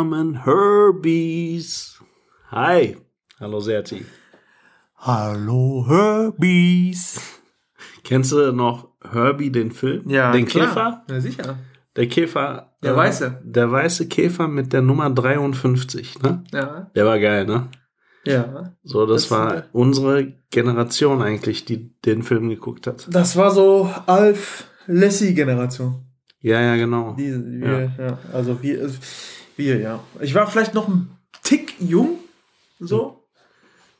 armen Herbies. Hi. Hallo Serti. Hallo Herbies. Kennst du noch Herbie, den Film? Ja, Den klar. Käfer? Ja, sicher. Der Käfer. Der äh, Weiße. Der weiße Käfer mit der Nummer 53, ne? Ja. Der war geil, ne? Ja. So, das, Das- war unsere Generation eigentlich, die den Film geguckt hat. Das war so Alf Lassie-Generation. Ja, ja, genau. Die, wir, ja. Also wir, wir, ja. Ich war vielleicht noch ein Tick jung, so.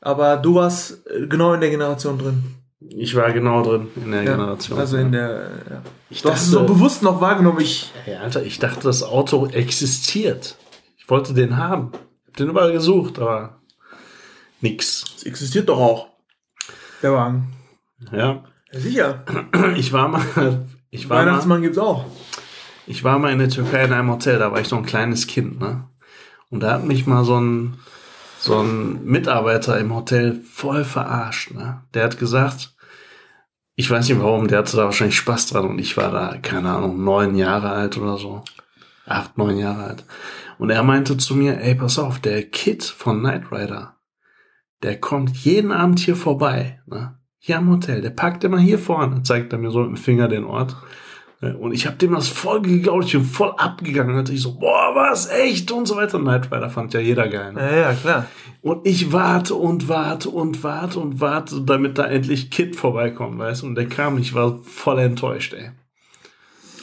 Aber du warst äh, genau in der Generation drin. Ich war genau drin in der Ja. Generation. Also in der, ja. ich Du hast es so bewusst noch wahrgenommen. Ich, Ey, Alter, ich dachte, das Auto existiert. Ich wollte den haben. Hab den überall gesucht, aber nix. es existiert doch auch. Der Wagen. Ja. Ja, sicher. Ich war mal, ich war mal, Weihnachtsmann gibt's auch. Ich war mal in der Türkei in einem Hotel, da war ich noch ein kleines Kind, ne? Und da hat mich mal so ein, so ein Mitarbeiter im Hotel voll verarscht, ne? Der hat gesagt, ich weiß nicht warum, der hatte da wahrscheinlich Spaß dran und ich war da, keine Ahnung, neun Jahre alt oder so. Acht, neun Jahre alt. Und er meinte zu mir, ey, pass auf, der Kid von Knight Rider, der kommt jeden Abend hier vorbei, ne? Hier am Hotel, der parkt immer hier vorne, zeigt er mir so mit dem Finger den Ort. Äh, Und ich habe dem das voll geglaubt, ich bin voll abgegangen. Und ich so, boah, was, echt? Und so weiter. Knight Rider fand ja jeder geil. Ne? Ja, ja, klar. Und ich warte und warte und warte und warte, damit da endlich Kid vorbeikommt, weißt du? Und der kam, ich war voll enttäuscht, ey.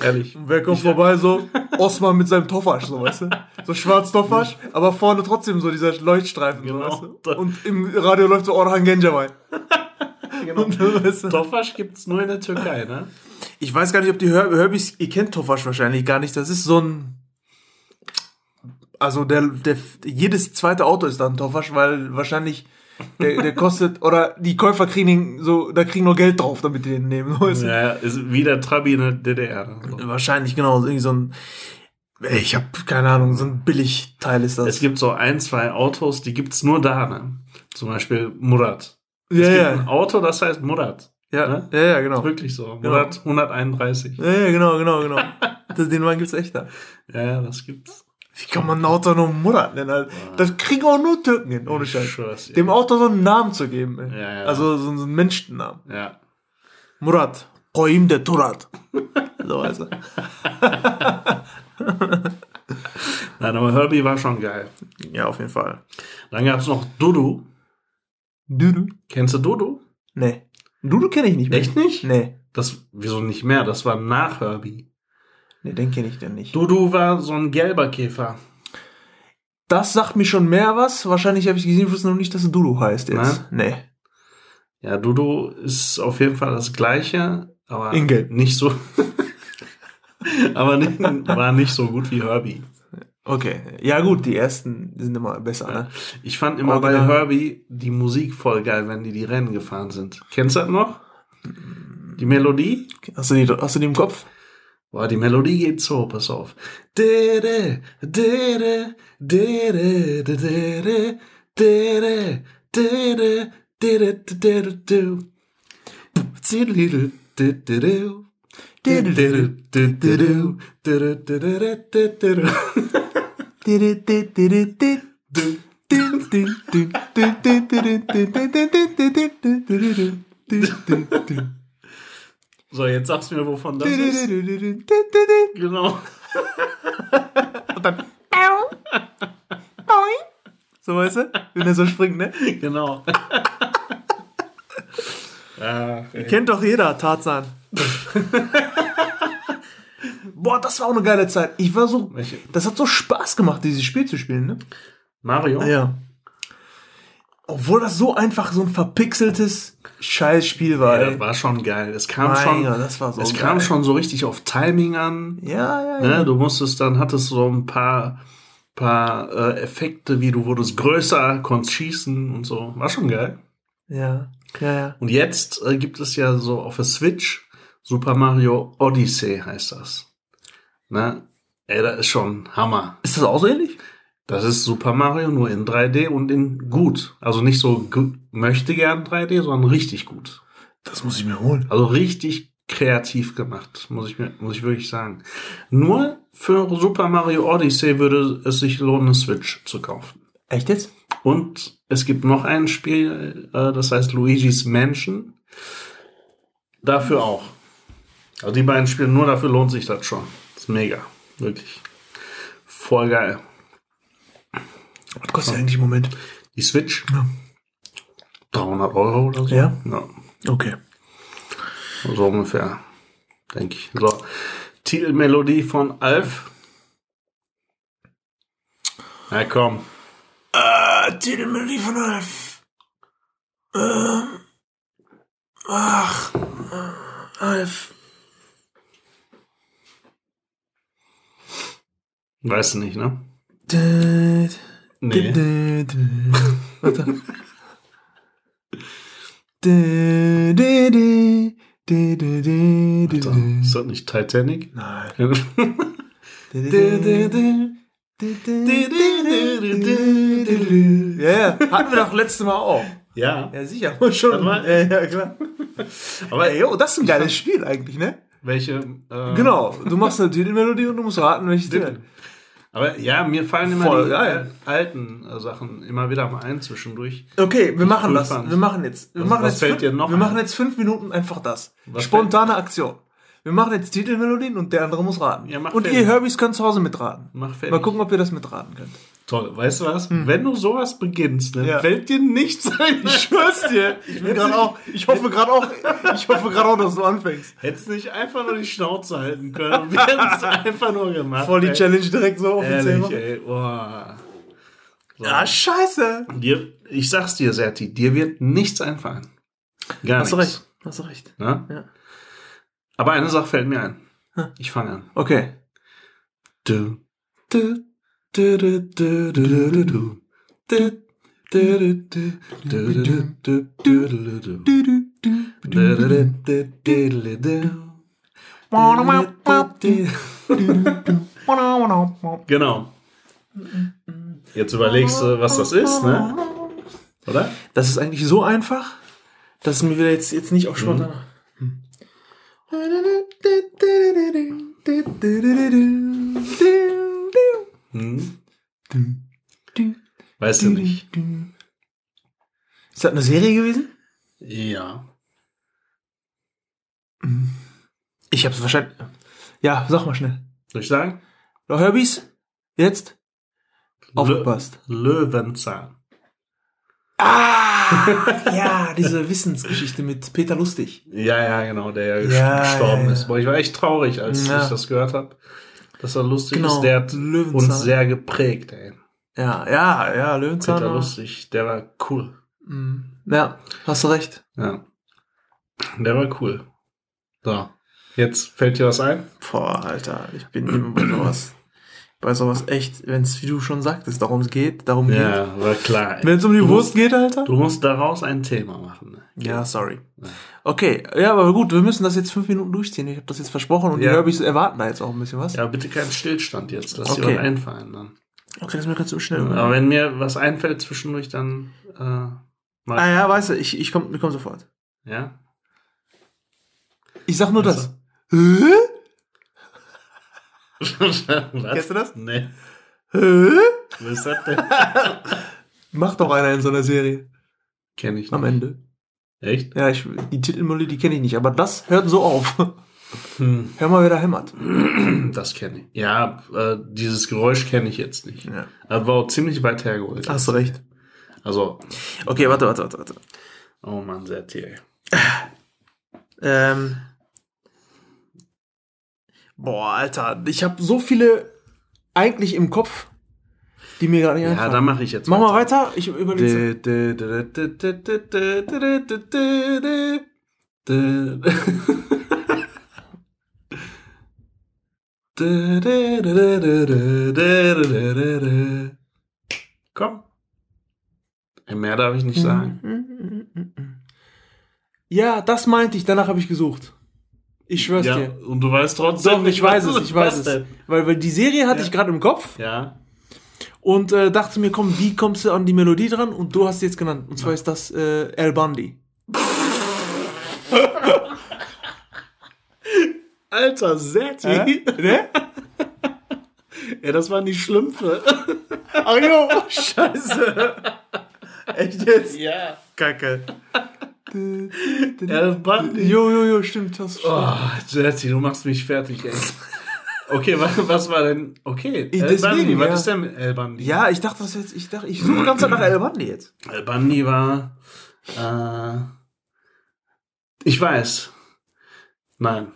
Ehrlich. Und wer kommt vorbei so? Osman mit seinem Toffasch, so weißt du? So schwarz Toffasch, aber vorne trotzdem so dieser Leuchtstreifen, so, Genau. weißt du? Und im Radio läuft so Orhan Gencebai. Genau. Und, so, weißt du? Tofasch gibt's nur in der Türkei, ne? Ich weiß gar nicht, ob die Her Herbies, ihr kennt Toffasch wahrscheinlich gar nicht. Das ist so ein, also der, der, jedes zweite Auto ist dann Toffasch, weil wahrscheinlich der, der kostet, oder die Käufer kriegen ihn so, da kriegen nur Geld drauf, damit die den nehmen. Weißt? Ja, ist wie der Trabi in der DDR. Wahrscheinlich, genau, irgendwie so ein, ich habe keine Ahnung, so ein Billigteil ist das. Es gibt so ein, zwei Autos, die gibt's nur da, ne? Zum Beispiel Murat. ja, es gibt ja, ein Auto, das heißt Murat. Ja, ne? ja, ja, Ist genau. wirklich so. Genau. Murat 131. Ja, ja, genau, genau, genau. Das, den Mann gibt's echt da. Ja, ja, das gibt's. Wie kann man ein Auto nur Murat nennen? Alter? Das kriegen auch nur Türken hin, ohne Scheiß. dir. Dem Auto so einen Namen zu geben. Ey. Ja, ja. Also so einen Menschennamen. Ja. Murat. Qoim de Turat. so heißt er. Nein, aber Herbie war schon geil. Ja, auf jeden Fall. Dann gab's noch Dudu. Dudu? Kennst du Dudu? Nee. Dudu kenne ich nicht mehr. Echt nicht? Nee. Das, wieso nicht mehr? Das war nach Herbie. Nee, den kenne ich denn nicht. Dudu war so ein gelber Käfer. Das sagt mir schon mehr was. Wahrscheinlich habe ich gesehen, ich wusste noch nicht, dass es Dudu heißt jetzt. Nee. Ja, Dudu ist auf jeden Fall das gleiche, aber In Gelb. nicht so. aber nicht, war nicht so gut wie Herbie. Okay. Ja gut, die ersten sind immer besser, ne? Ich fand immer bei Original. Herbie die Musik voll geil, wenn die die Rennen gefahren sind. Kennst du das noch? Die Melodie? Hast du die, hast du die im Kopf? Boah, die Melodie geht so, pass auf. Dere, dere, dere, dere, dere, dere, dere, dere, du. So, jetzt sagst du mir, wovon das ist. Genau. So weißt du? Wenn er so springt, ne? Genau. ey. Kennt doch jeder, Tarzan. Boah, das war auch eine geile Zeit. Ich war so. Welche? Das hat so Spaß gemacht, dieses Spiel zu spielen, ne? Mario? Ja. Obwohl das so einfach so ein verpixeltes Scheißspiel war. Ja, das war schon geil. Es kam Mein schon, Gott, das war so es geil. kam schon so richtig auf Timing an. Ja, ja, Ne? ja. Du musstest dann, hattest so ein paar, paar äh, Effekte, wie du wurdest größer, konntest schießen und so. War schon geil. Ja, ja, ja. Und jetzt äh, gibt es ja so auf der Switch Super Mario Odyssey heißt das. Ne? Ey, das ist schon Hammer. Ist das auch so ähnlich? Das ist Super Mario nur in 3D und in gut. Also nicht so möchte gern 3D, sondern richtig gut. Das muss ich mir holen. Also richtig kreativ gemacht, muss ich mir, muss ich wirklich sagen. Nur für Super Mario Odyssey würde es sich lohnen, eine Switch zu kaufen. Echt jetzt? Und es gibt noch ein Spiel, äh, das heißt Luigi's Mansion. Dafür auch. Also die beiden Spiele, nur dafür lohnt sich das schon. Ist mega. Wirklich. Voll geil. Was kostet eigentlich im Moment? Die Switch. Ja. 300 Euro oder so. Ja? ja. Okay. So ungefähr. Denke ich. So. Titelmelodie von Alf. Na komm. Äh, Titelmelodie von Alf. Ähm. Ach. äh, Alf. Weißt du nicht, ne? Nee. Warte. Alter. Ist das nicht Titanic? Nein. ja. Ja, ja, hatten wir doch letztes Mal auch. Ja, sicher. Schon. Warte mal. Ja, ja, klar. aber Ey, jo, das ist ein geiles Spiel eigentlich, ne? welche? Äh, Genau. Du machst eine Titelmelodie und du musst raten, welches Titel. Aber ja, mir fallen immer Voll die äh, alten äh, Sachen immer wieder mal ein zwischendurch. Okay, wir machen das. fand. Wir machen jetzt. Wir Was- machen was jetzt fällt fünf, dir noch Wir ein? machen jetzt fünf Minuten einfach das. Was Spontane Aktion. Wir machen jetzt Titelmelodien und der andere muss raten. Ja, und ihr Herbys könnt zu Hause mitraten. Mach fertig. Mal gucken, ob ihr das mitraten könnt. Toll. Weißt du was? Wenn du sowas beginnst, dann Hm. Ja. fällt dir nichts ein. Ich schwör's dir. Ich bin gerade auch, ich hoffe gerade auch, ich hoffe gerade auch, dass du anfängst. Hättest nicht einfach nur die Schnauze halten können. Wir hätten es einfach nur gemacht. Voll die ey. Challenge direkt so offiziell Ehrlich, machen. ey. Boah. So. Ja, scheiße. Dir, ich sag's dir, Serti, dir wird nichts einfallen. Gar Hast du nichts. recht. Hast du recht. Ne? Ja. Aber eine Sache fällt mir ein. Hm. Ich fange an. Okay. Du, du, Genau. Jetzt überlegst du, was das ist, ne? Oder? Das ist eigentlich so einfach, dass mir wieder jetzt, jetzt nicht auf spontan. Hm? Weißt du nicht. Ist das eine Serie gewesen? Ja. Ich hab's wahrscheinlich. Ja, sag mal schnell. Soll ich sagen? Doch, Herbys? Jetzt? Aufgepasst. Löwenzahn. Ah! ja, diese Wissensgeschichte mit Peter Lustig. Ja, ja, genau, der ja, gestorben ja, ist. Boah, ich war echt traurig, als ich das gehört habe. Dass er lustig Genau, ist. Der hat Löwenzahn. uns sehr geprägt, ey. Ja, ja, ja, Löwenzahn. Peter war- Lustig, der war cool. Mm, Ja, hast du recht. Ja. Der war cool. So. Jetzt fällt dir was ein? Boah, Alter, ich bin immer bei sowas. Bei sowas echt, wenn es, wie du schon sagtest, darum geht, darum geht. Ja, war klar. Wenn es um die Du Wurst musst- geht, Alter? Du musst daraus ein Thema machen. Ne? Ja, sorry. Okay, ja, aber gut, wir müssen das jetzt fünf Minuten durchziehen. Ich habe das jetzt versprochen und Ja. die Herbys erwarten da jetzt auch ein bisschen was. Ja, bitte keinen Stillstand jetzt. Lass dir Okay. was einfallen dann. Okay, das mir ganz so schnell. Aber wenn mir was einfällt zwischendurch, dann äh, mal. ah ja, weißt du, ich, ich komme ich komm sofort. Ja? Ich sag nur Also. das. Hä? Was? Kennst du das? Nee. Hä? Was ist das denn? Macht doch einer in so einer Serie. Kenn ich nicht. Am Ende. Echt? Ja, ich, die Titelmelodie die kenne ich nicht, aber das hört so auf. Hm, Hör mal, wer da hämmert. das kenne ich. Ja, äh, dieses Geräusch kenne ich jetzt nicht. Ja. Das war auch ziemlich weit hergeholt. Hast du recht. Also, Okay, warte, warte, warte, warte. oh Mann, sehr tier. Ähm. Boah, Alter, ich habe so viele eigentlich im Kopf, die mir gerade nicht einfallen. Ja, dann mache ich jetzt. Mach weiter. mal weiter, ich überlege. Komm. Mehr darf ich nicht sagen. Ja, das meinte ich, danach habe ich gesucht. Ich schwör's Ja, dir. und du weißt trotzdem Doch, ich weiß es, ich weiß es. denn? Weil, weil die Serie hatte Ja. ich gerade im Kopf Ja. und äh, dachte mir, komm, wie kommst du an die Melodie dran? Und du hast sie jetzt genannt. Und zwar ist das äh, El Bundy. Alter, Setti. Hä? Ne? Ja, das waren die Schlümpfe. Ach jo, scheiße. Echt jetzt? Ja. Kacke. El Bundy. Jo, jo, jo, stimmt. Das Oh, Setti, du machst mich fertig, ey. Okay, was, was war denn? Okay, Ich- El deswegen, was ja. ist denn mit El Bundy? Ja, ich dachte das jetzt, ich dachte, ich suche ganz nach El Bundy jetzt. El Bundy war. Äh, ich weiß. Nein,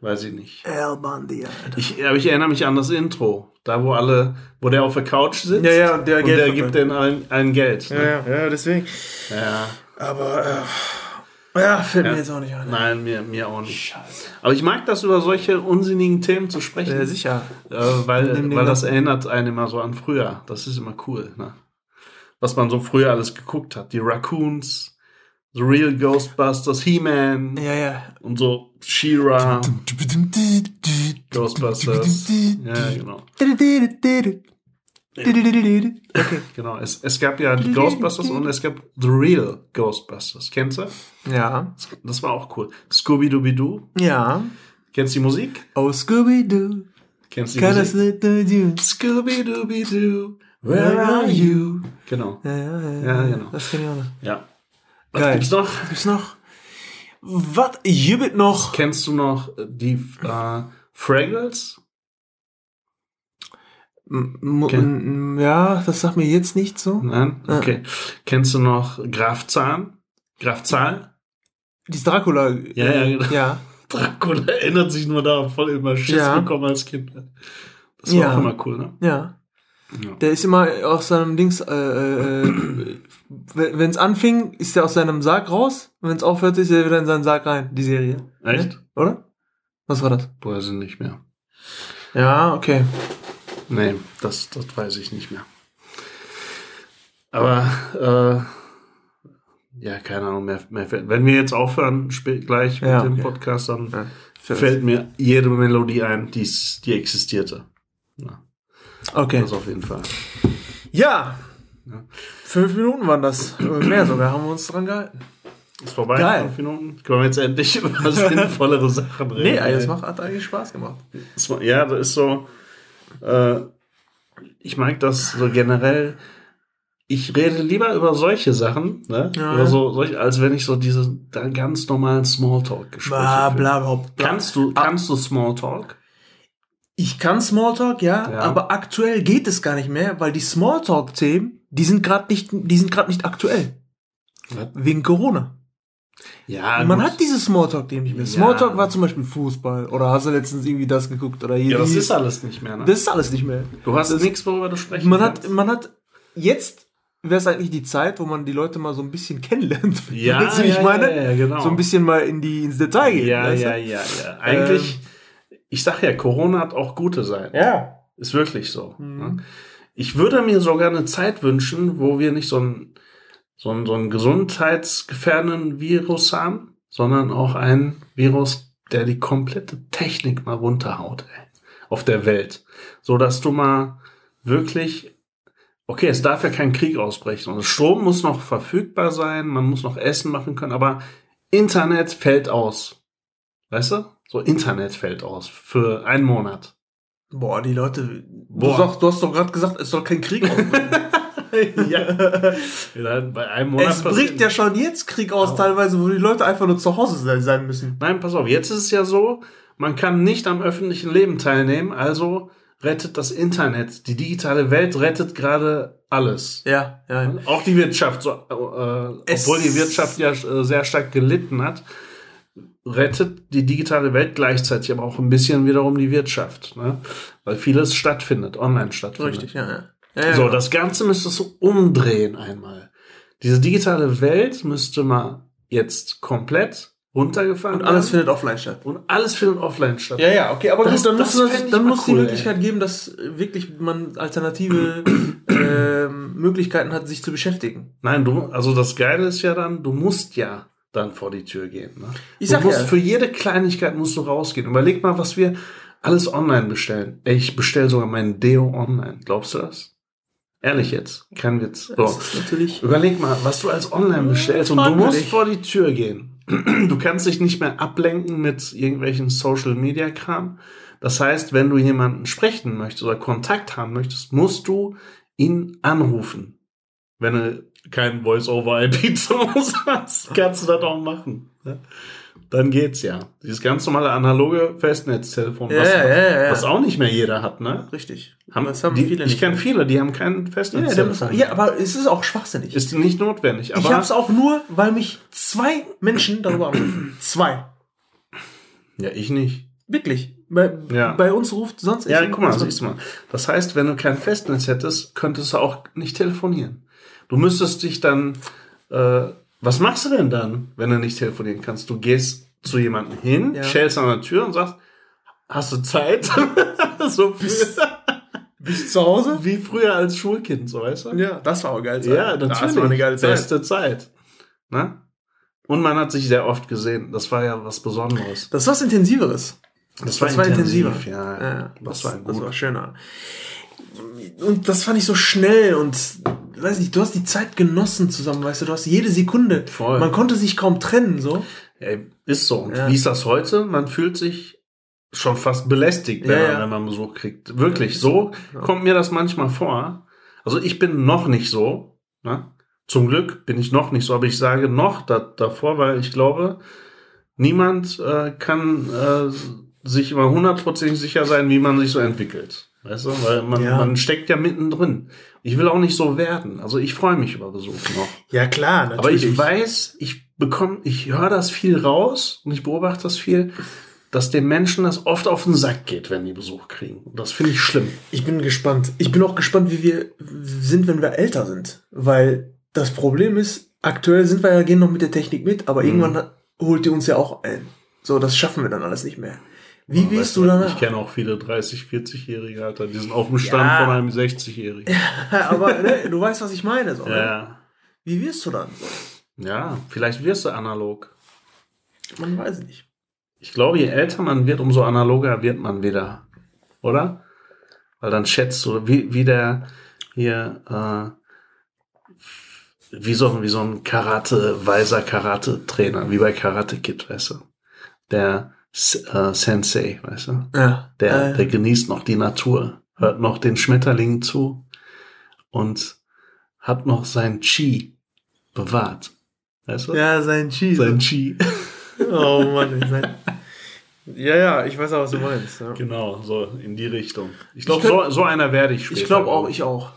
weiß ich nicht. El Bundy, Alter. Ich, aber ich erinnere mich an das Intro. Da, wo alle, wo der auf der Couch sitzt. Ja, ja, der und Geld der gibt denen allen, allen Geld. Ja, Ne? ja, ja, deswegen. Ja. Aber, äh, ja, fällt Ja. mir jetzt auch nicht ein. Nein, mir, mir auch nicht. Scheiße. Aber ich mag das, über solche unsinnigen Themen zu sprechen. Ja, sicher. Äh, weil, Nimm weil das erinnert einen immer so an früher. Das ist immer cool, ne? Was man so früher alles geguckt hat. Die Raccoons, The Real Ghostbusters, He-Man Ja, ja. und so She-Ra, Ghostbusters. Ja, genau. Okay. Genau. Es, es gab ja die Ghostbusters und es gab The Real Ghostbusters. Kennst du? Ja. Das war auch cool. Scooby-Dooby-Doo. Ja. Kennst du die Musik? Oh, Scooby-Doo, Kennst du die can I Musik? Scooby-Dooby-Doo, where are you? Genau. Ja, ja, ja. Ja, genau. Das kenn ich auch noch. Ja. Was Geil. gibt's noch? Gibt's noch? Was gibt noch? Kennst du noch die äh, Fraggles? M- Ja, das sagt mir jetzt nicht so. Nein? Okay. Kennst du noch Graf Zahn? Graf Zahl? Dieses Dracula. Ja, ja, äh, genau. Ja. Dracula erinnert sich nur darauf, voll immer Schiss Ja. bekommen als Kind. Das war Ja. auch immer cool, ne? Ja. Ja. Der ist immer aus seinem Dings, äh, äh, wenn es anfing, ist er aus seinem Sarg raus. Und wenn es aufhörte, ist er wieder in seinen Sarg rein, die Serie. Echt? Oder? Was war das? Weiß ich nicht mehr. Ja, okay. Nee, das, das weiß ich nicht mehr. Aber, äh, ja, keine Ahnung, mehr, mehr fällt. Wenn wir jetzt aufhören, gleich mit Ja, dem okay. Podcast, dann Ja. fällt mir jede Melodie ein, die's, die existierte. Ja, Okay. das auf jeden Fall. Ja. Ja. Fünf Minuten waren das. Mehr sogar, haben wir uns dran gehalten. Ist vorbei, Geil. fünf Minuten. Können wir jetzt endlich über sinnvollere Sachen reden. Nee, das macht, hat eigentlich Spaß gemacht. Ja, das ist so. Äh, ich mag das so generell. Ich rede lieber über solche Sachen, ne? Ja, über so, solche, als wenn ich so diese da ganz normalen Smalltalk-Gespräche Bla, bla, bla, bla. Kannst du, Ah. kannst du Smalltalk? Ich kann Smalltalk, ja, Ja. aber aktuell geht es gar nicht mehr, weil die Smalltalk-Themen, die sind gerade nicht, die sind gerade nicht aktuell. Was? Wegen Corona. Ja, Man gut. hat diese Smalltalk-Themen nicht mehr. Ja. Smalltalk war zum Beispiel Fußball oder hast du letztens irgendwie das geguckt oder hier. ja, das ist alles nicht mehr, ne? das ist alles nicht mehr. du hast nichts, worüber du sprechen Man hat, kannst. man hat jetzt wäre es eigentlich die Zeit, wo man die Leute mal so ein bisschen kennenlernt. Ja, Weißt du, ja, ich meine? ja, ja, genau. So ein bisschen mal in die ins Detail gehen. Ja, weißt du? ja, ja, ja. Eigentlich, ich sag ja, Corona hat auch gute Seiten. Ja. Ist wirklich so. Mhm. ne? Ich würde mir sogar eine Zeit wünschen, wo wir nicht so ein so ein, so ein gesundheitsgefährdenden Virus haben, sondern auch ein Virus, der die komplette Technik mal runterhaut, ey, auf der Welt. So dass du mal wirklich, okay, es darf ja kein Krieg ausbrechen und Strom muss noch verfügbar sein, man muss noch Essen machen können, aber Internet fällt aus. Weißt du? So Internet fällt aus für einen Monat. Boah, die Leute. Boah. Du, sagst, du hast doch gerade gesagt, es soll kein Krieg ausbrechen. ja. ja. Bei einem Monat es bricht ja schon jetzt Krieg aus, teilweise, wo die Leute einfach nur zu Hause sein- sein müssen. Nein, pass auf, jetzt ist es ja so, man kann nicht am öffentlichen Leben teilnehmen, also rettet das Internet. Die digitale Welt rettet gerade alles. Ja, ja. Auch die Wirtschaft, so, äh, Es- obwohl die Wirtschaft ja äh, sehr stark gelitten hat, rettet die digitale Welt gleichzeitig aber auch ein bisschen wiederum die Wirtschaft, ne? weil vieles stattfindet, online stattfindet. Richtig, ja, ja. Ja, So, genau. das Ganze müsste so umdrehen einmal. Diese digitale Welt müsste mal jetzt komplett runtergefahren Und alles werden. findet offline statt. und alles findet offline statt. Ja, ja, okay, aber Das- gut, dann das muss, das, dann muss cool, die Möglichkeit geben, dass äh, wirklich man alternative ähm, Möglichkeiten hat, sich zu beschäftigen. Nein, du, also das Geile ist ja dann, du musst ja dann vor die Tür gehen. Ne? Ich du sag musst ja. für jede Kleinigkeit musst du rausgehen. Überleg mal, was wir alles online bestellen. Ey, ich bestelle sogar meinen Deo online. Glaubst du das? Ehrlich jetzt, kein Witz. So. Überleg mal, was du als online bestellst und du musst vor die Tür gehen. du kannst dich nicht mehr ablenken mit irgendwelchen Social-Media-Kram. Das heißt, wenn du jemanden sprechen möchtest oder Kontakt haben möchtest, musst du ihn anrufen. Wenn du kein Voice-over-IP zu Hause hast, kannst du das auch machen. Dann geht's ja. Dieses ganz normale analoge Festnetztelefon, Ja, was, ja, ja, was auch nicht mehr jeder hat, ne? Richtig. Haben, das haben die, viele ich nicht. kenne viele, die haben kein Festnetztelefon. ja, aber es ist auch schwachsinnig. Ist nicht notwendig. Aber ich habe es auch nur, weil mich zwei Menschen darüber anrufen. Zwei. ja, ich nicht. Wirklich. Bei, Ja. bei uns ruft sonst Ja, ich- guck mal, siehst du mal. Das heißt, wenn du kein Festnetz hättest, könntest du auch nicht telefonieren. Du müsstest dich dann, äh, was machst du denn dann, wenn du nicht telefonieren kannst? Du gehst zu jemandem hin, Ja. schellst an der Tür und sagst, hast du Zeit? so Bist- früher, Bist zu Hause? wie früher als Schulkind, so weißt du? Ja, das war auch geil. Ja, natürlich. Das war eine geile Zeit. Beste Zeit. Ne? Und man hat sich sehr oft gesehen. Das war ja was Besonderes. Das war was Intensiveres. Das Das war intensiver. Ja, Ja, das, war gut. Das war schöner. Und das fand ich so schnell und weiß nicht, du hast die Zeit genossen zusammen, weißt du, du hast jede Sekunde. Voll. Man konnte sich kaum trennen, so. Ey, ist so. Und Ja. wie ist das heute? Man fühlt sich schon fast belästigt, wenn, Ja, man, ja. wenn man Besuch kriegt. Wirklich, so kommt mir das manchmal vor. Also ich bin noch nicht so. Ne? Zum Glück bin ich noch nicht so, aber ich sage noch da, davor, weil ich glaube, niemand äh, kann äh, sich immer hundertprozentig sicher sein, wie man sich so entwickelt. Weißt du, weil man, Ja. man steckt ja mittendrin. Ich will auch nicht so werden. Also ich freue mich über Besuch noch. Ja, klar, Aber ich weiß, ich bekomme, ich höre das viel raus und ich beobachte das viel, dass den Menschen das oft auf den Sack geht, wenn die Besuch kriegen. Und das finde ich schlimm. Ich bin gespannt. Ich bin auch gespannt, wie wir sind, wenn wir älter sind. Weil das Problem ist, aktuell sind wir ja, gehen noch mit der Technik mit, aber irgendwann hat- holt die uns ja auch ein. So, das schaffen wir dann alles nicht mehr. Wie Weißt wirst du danach? Ich kenne auch viele 30, 40-Jährige, Alter, die sind auf dem Stand Ja. von einem 60-Jährigen. aber ne, du weißt, was ich meine. So, ne? Ja. Wie wirst du dann? Ja, vielleicht wirst du analog. Man weiß nicht. Ich glaube, je älter man wird, umso analoger wird man wieder. Oder? Weil dann schätzt du, wie, wie der hier, äh, wie so, wie so ein Karate, weiser Karate-Trainer, wie bei Karate Kid, weißt du? Der äh, Sensei, weißt du? Ja. Der, der genießt noch die Natur, hört noch den Schmetterlingen zu und hat noch sein Chi bewahrt. Weißt du? ja, sein Cheese. Sein Chi. Oh Mann. Sein ja, ja, ich weiß auch, was du meinst. Ja. Genau, so in die Richtung. Ich glaube, so, so einer werde ich später. Ich glaube auch, ich auch.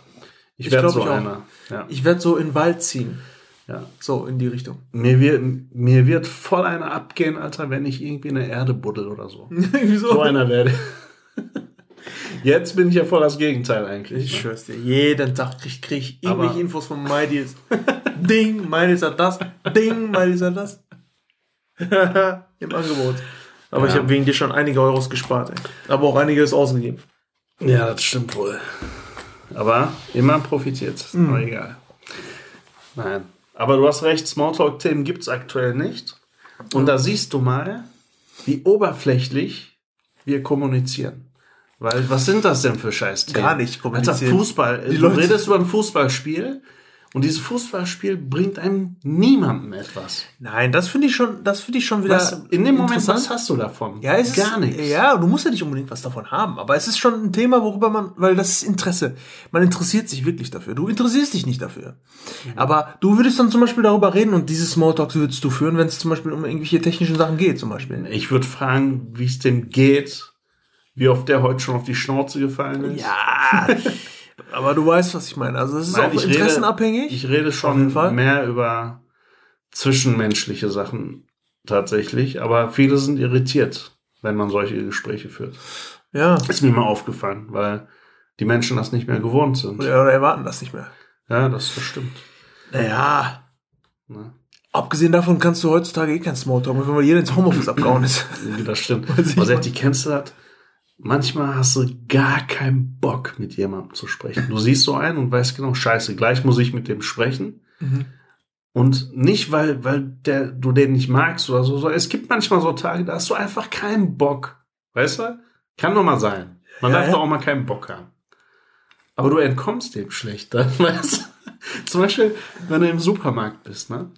Ich ich werde so ich einer. Ja, Ich werde so in den Wald ziehen. Ja. So, in die Richtung. Mir, wird, mir wird voll einer abgehen, Alter, wenn ich irgendwie eine Erde buddel oder so. Wieso? So einer werde ich. Jetzt bin ich ja voll das Gegenteil Ich eigentlich. Ne? schwör's dir, jeden Tag krieg, krieg ich Aber- irgendwelche Infos von MyDeals. Ding, MyDeals hat das. Ding, MyDeals hat das. Im Angebot. Aber Ja. ich habe wegen dir schon einige Euros gespart. Ey. Aber auch einiges ausgegeben. Ja, das stimmt wohl. Aber immer profitiert. Mhm. Aber egal. Nein. Aber du hast recht, Smalltalk-Themen gibt es aktuell nicht. Und da siehst du mal, wie oberflächlich wir kommunizieren. Weil, was sind das denn für Scheißthemen? Gar nicht Alter, kommunizieren. Fußball. Die du Leute- redest über ein Fußballspiel und dieses Fußballspiel bringt einem niemandem etwas. Nein, das finde ich schon, das finde ich schon wieder. Was, in dem Moment, was hast du davon? Ja, es Gar nichts. Ja, du musst ja nicht unbedingt was davon haben, aber es ist schon ein Thema, worüber man, weil das ist Interesse. Man interessiert sich wirklich dafür. Du interessierst dich nicht dafür. Aber du würdest dann zum Beispiel darüber reden und diese Smalltalks würdest du führen, wenn es zum Beispiel um irgendwelche technischen Sachen geht, zum Beispiel. Ich würde fragen, wie es dem geht, wie oft der heute schon auf die Schnauze gefallen ist. Ja, aber du weißt, was ich meine. Also es ist Nein, auch ich rede- interessenabhängig. Ich rede schon mehr über zwischenmenschliche Sachen tatsächlich, aber viele sind irritiert, wenn man solche Gespräche führt. ja. Ist mir mal aufgefallen, weil die Menschen das nicht mehr gewohnt sind. Oder, oder erwarten das nicht mehr. Ja, das, stimmt. Naja, Ne? abgesehen davon kannst du heutzutage eh kein Smalltalk mehr, weil jeder ins Homeoffice abgehauen ist. Das stimmt. Was mal. die kennst du das? Manchmal hast du gar keinen Bock, mit jemandem zu sprechen. Du siehst so einen und weißt genau, scheiße, gleich muss ich mit dem sprechen. Mhm. Und nicht, weil, weil der, du den nicht magst oder so, sondern es gibt manchmal so Tage, da hast du einfach keinen Bock. Weißt du? Kann doch mal sein. Man Ja, darf ja. doch auch mal keinen Bock haben. Aber du entkommst dem schlecht dann, weißt du? Zum Beispiel, wenn du im Supermarkt bist, ne?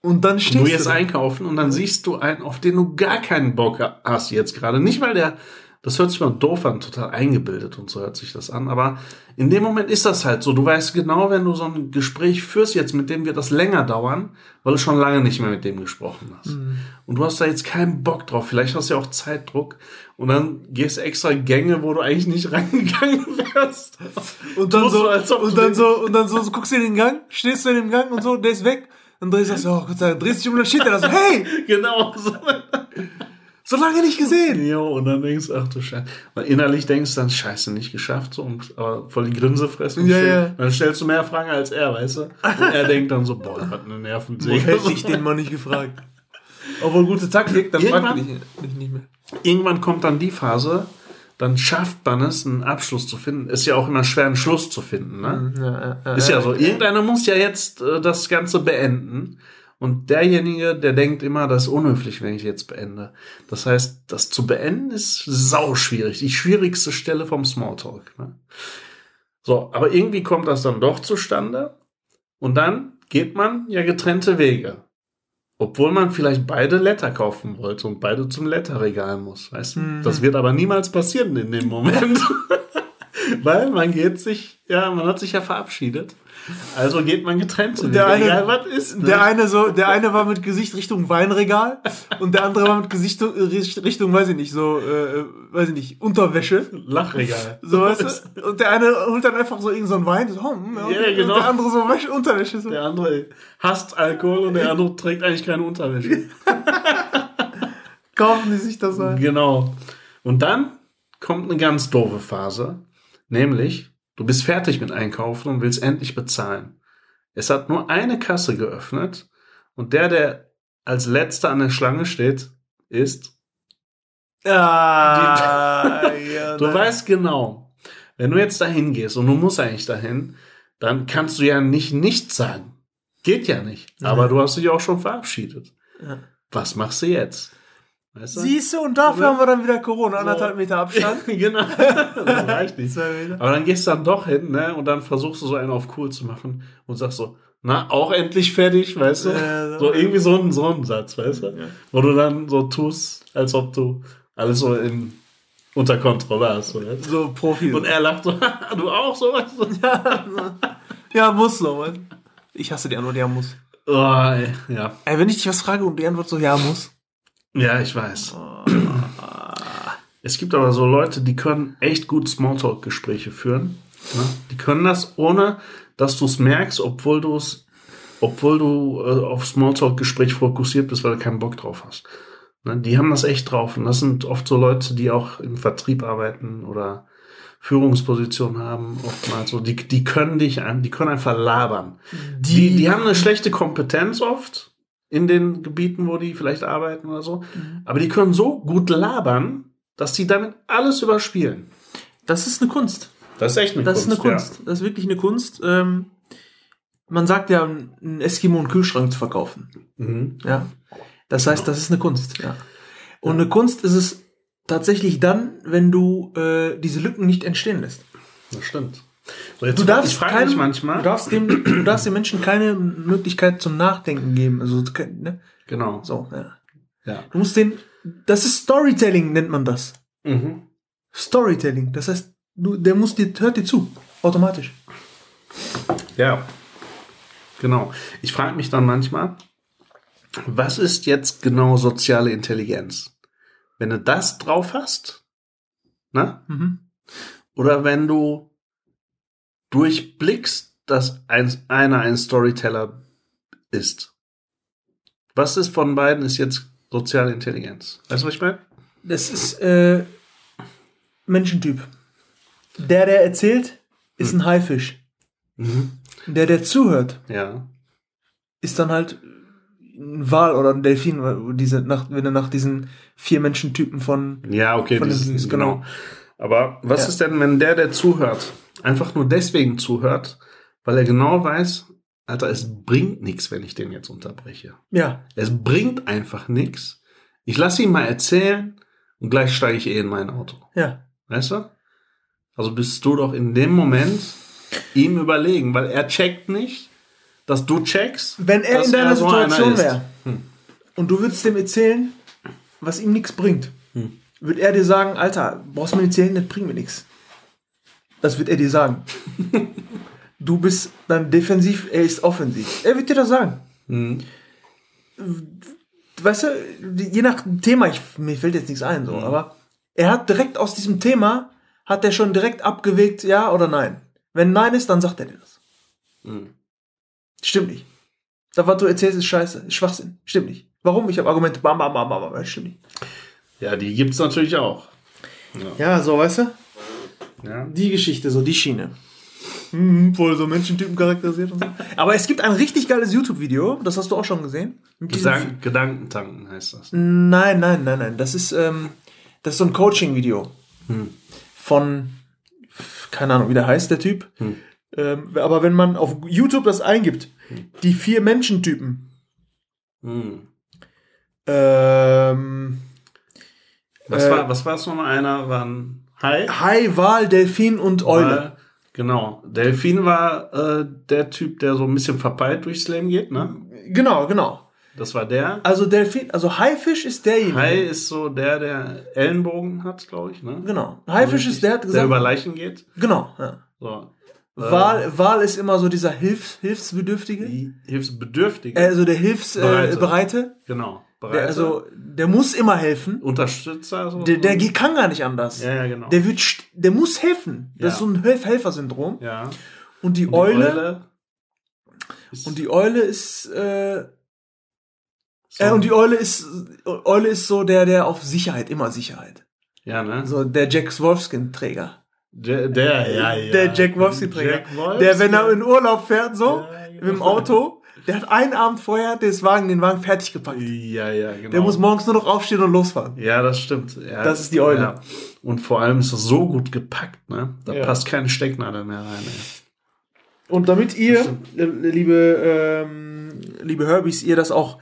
Und dann Du stehst gehst da. einkaufen und dann siehst du einen, auf den du gar keinen Bock hast jetzt gerade. Nicht, weil der, das hört sich mal doof an, total eingebildet und so hört sich das an, aber in dem Moment ist das halt so. Du weißt genau, wenn du so ein Gespräch führst jetzt, mit dem wird das länger dauern, weil du schon lange nicht mehr mit dem gesprochen hast. Mhm. Und du hast da jetzt keinen Bock drauf. Vielleicht hast du ja auch Zeitdruck und dann gehst du extra Gänge, wo du eigentlich nicht reingegangen wärst. Und dann so, und dann so, und dann so, so guckst du in den Gang, stehst du in dem Gang und so, der ist weg. Dann drehst du das so, oh Gott sei Dank, drehst dich um, dann steht er da so, hey, Genau so. So lange nicht gesehen. Jo, und dann denkst du, ach du Scheiße. Und innerlich denkst du dann, Scheiße, nicht geschafft, so, und, aber voll die Grinse fressen. Ja, ja. Dann stellst du mehr Fragen als er, weißt du? Und er denkt dann so, boah, der hat eine Wo Nervensäge. hätte ich den mal nicht gefragt? Obwohl gute Taktik, dann fragt dich nicht, nicht mehr. Irgendwann kommt dann die Phase, dann schafft man es, einen Abschluss zu finden. Ist ja auch immer schwer, einen Schluss zu finden, ne? Ja, ja, ja, Ist ja so. Irgendeiner muss ja jetzt äh, das Ganze beenden. Und derjenige, der denkt immer, das ist unhöflich, wenn ich jetzt beende. Das heißt, das zu beenden ist sau schwierig. Die schwierigste Stelle vom Smalltalk. Ne? So, aber irgendwie kommt das dann doch zustande. Und dann geht man ja getrennte Wege. Obwohl man vielleicht beide Letter kaufen wollte und beide zum Letterregal muss. Weißt du? Mhm. Das wird aber niemals passieren in dem Moment. Weil man geht sich, ja, man hat sich ja verabschiedet. Also geht man getrennte Und der eine- Egal, was ist. Ne? Der eine so, der eine war mit Gesicht Richtung Weinregal und der andere war mit Gesicht Richtung, weiß ich nicht, so, äh, weiß ich nicht, Unterwäsche. Lachregal. So weißt du? Und der eine holt dann einfach so irgendeinen so Wein, so, hm, ja, Ja, genau. und der andere so Wäsche, Unterwäsche. So. Der andere hasst Alkohol und der andere trägt eigentlich keine Unterwäsche. Kaufen die sich das ein. Genau. Und dann kommt eine ganz doofe Phase, nämlich du bist fertig mit Einkaufen und willst endlich bezahlen. Es hat nur eine Kasse geöffnet und der, der als letzter an der Schlange steht, ist, Ah, ja, du weißt genau, wenn du jetzt dahin gehst und du musst eigentlich dahin, dann kannst du ja nicht nichts sagen. Geht ja nicht. Aber du hast dich auch schon verabschiedet. Ja. Was machst du jetzt? Weißt du? Siehst du, und dafür haben wir dann wieder Corona, anderthalb Meter Abstand. genau. Das reicht nicht. Zwei Meter. Aber dann gehst du dann doch hin, ne? Und dann versuchst du so einen auf cool zu machen und sagst so, na, auch endlich fertig, weißt du? Ja, so. irgendwie so ein, so ein Satz, weißt du? Ja. Wo du dann so tust, als ob du alles so in, unter Kontrolle hast. So, weißt du? So Profi. und er lacht so, du auch so, weißt du? ja, muss so, Mann. Ich hasse die Antwort, ja, muss. Oh, ey, ja. Ey, wenn ich dich was frage und die Antwort so, ja, muss. Ja, ich weiß. Es gibt aber so Leute, die können echt gut Smalltalk-Gespräche führen. Ne? Die können das, ohne dass du es merkst, obwohl du es, obwohl du äh, auf Smalltalk-Gespräch fokussiert bist, weil du keinen Bock drauf hast. Ne? Die haben das echt drauf. Und das sind oft so Leute, die auch im Vertrieb arbeiten oder Führungspositionen haben, oftmals so. Die, die können dich, die können einfach labern. Die, die haben eine schlechte Kompetenz oft in den Gebieten, wo die vielleicht arbeiten oder so. Aber die können so gut labern, dass die damit alles überspielen. Das ist eine Kunst. Das ist echt eine Das ist eine Kunst. Das ist wirklich eine Kunst. Ähm, man sagt ja, einen Eskimo einen Kühlschrank zu verkaufen. Ja. Mhm. Ja. Das heißt, das ist eine Kunst. Ja. Und eine Kunst ist es tatsächlich dann, wenn du äh, diese Lücken nicht entstehen lässt. Das stimmt. So, Du darfst, ich frage mich manchmal. du, darfst dem, du darfst den Menschen keine Möglichkeit zum Nachdenken geben. Also, ne? genau. so, ja. Ja. Du musst den, das ist Storytelling, nennt man das. Mhm. Storytelling. Das heißt, du, der muss dir, hört dir zu. Automatisch. Ja. Genau. Ich frage mich dann manchmal, was ist jetzt genau soziale Intelligenz? Wenn du das drauf hast, ne? Mhm. Oder wenn du durchblickst, dass ein, einer ein Storyteller ist. Was ist von beiden ist jetzt soziale Intelligenz? Weißt du, was ich meine? Das ist äh, Menschentyp. Der, der erzählt, ist ein Haifisch. Der, der zuhört, Ja. ist dann halt ein Wal oder ein Delfin, diese, nach, wenn du nach diesen vier Menschentypen von. Ja, okay, Von dieses, genau. genau. Aber was Ja. ist denn, wenn der, der zuhört, einfach nur deswegen zuhört, weil er genau weiß, Alter, es bringt nichts, wenn ich den jetzt unterbreche. Ja, Es bringt einfach nichts. Ich lasse ihn mal erzählen und gleich steige ich eh in mein Auto. ja. Weißt du? Also bist du doch in dem Moment ihm überlegen, weil er checkt nicht, dass du checkst. Wenn er in deiner so einer Situation wäre und du würdest dem erzählen, was ihm nichts bringt, wird er dir sagen, Alter, brauchst mir erzählen, das bringt mir nichts. Das wird er dir sagen. du bist dann defensiv, er ist offensiv. Er wird dir das sagen. Weißt du, je nach Thema, ich, mir fällt jetzt nichts ein, so, aber er hat direkt aus diesem Thema, hat er schon direkt abgewegt, ja oder nein. Wenn nein ist, dann sagt er dir das. Stimmt nicht. Das, was du erzählst, ist scheiße, ist Schwachsinn. Stimmt nicht. Warum? Ich habe Argumente, bam, bam, bam, bam, bam, stimmt nicht. Ja, die gibt's natürlich auch. Ja, so, weißt du? Ja. Die Geschichte, so die Schiene. Mhm, voll so Menschentypen charakterisiert und so. Aber es gibt ein richtig geiles YouTube-Video, das hast du auch schon gesehen. Gedank Gedankentanken heißt das. Nein, nein, nein, nein. Das ist, ähm, das ist so ein Coaching-Video von, keine Ahnung, wie der heißt, der Typ. Ähm, aber wenn man auf YouTube das eingibt, die vier Menschentypen, Hm. ähm, Was, Äh, war, was war es nochmal? Einer war ein Hai. Hai, Wal, Delfin und Eule. Weil- Genau. Delfin war äh, der Typ, der so ein bisschen verpeilt durchs Leben geht, ne? Genau, genau. Das war der. Also Delfin, also Haifisch ist derjenige. Hai ist so der, der Ellenbogen hat, glaube ich, ne? Genau. Haifisch ist der, hat der gesagt. über Leichen geht. genau. Ja. So. Äh, Wal, Wal ist immer so dieser Hilfs, Hilfsbedürftige. Hilfsbedürftige. Also der Hilfsbereite. Äh, Bereite. Genau. der, also der muss immer helfen. Unterstützer. So. Der, der kann gar nicht anders. ja, ja, genau. Der wird, der muss helfen. Das Ja. ist so ein Helf Helfersyndrom. ja. Und die Und die Eule, ist und die Eule ist, äh, so, äh, und die Eule ist, Eule ist so der, der auf Sicherheit, immer Sicherheit. ja, ne? So der Jack Wolfskin-Träger. Der, der, ja, ja. Der Jack Wolfskin-Träger. Jack Wolfskin. Der, wenn er in Urlaub fährt, so, Ja, genau. mit dem Auto, der hat einen Abend vorher den Wagen, den Wagen fertig gepackt. Ja, ja, genau. Der muss morgens nur noch aufstehen und losfahren. Ja, das stimmt. Ja, Das ist die Eule. Ja. Und vor allem ist das so gut gepackt, ne? Da Ja. passt keine Stecknadel mehr rein. Ey. Und damit ihr, äh, liebe, ähm, liebe Herbies, ihr das auch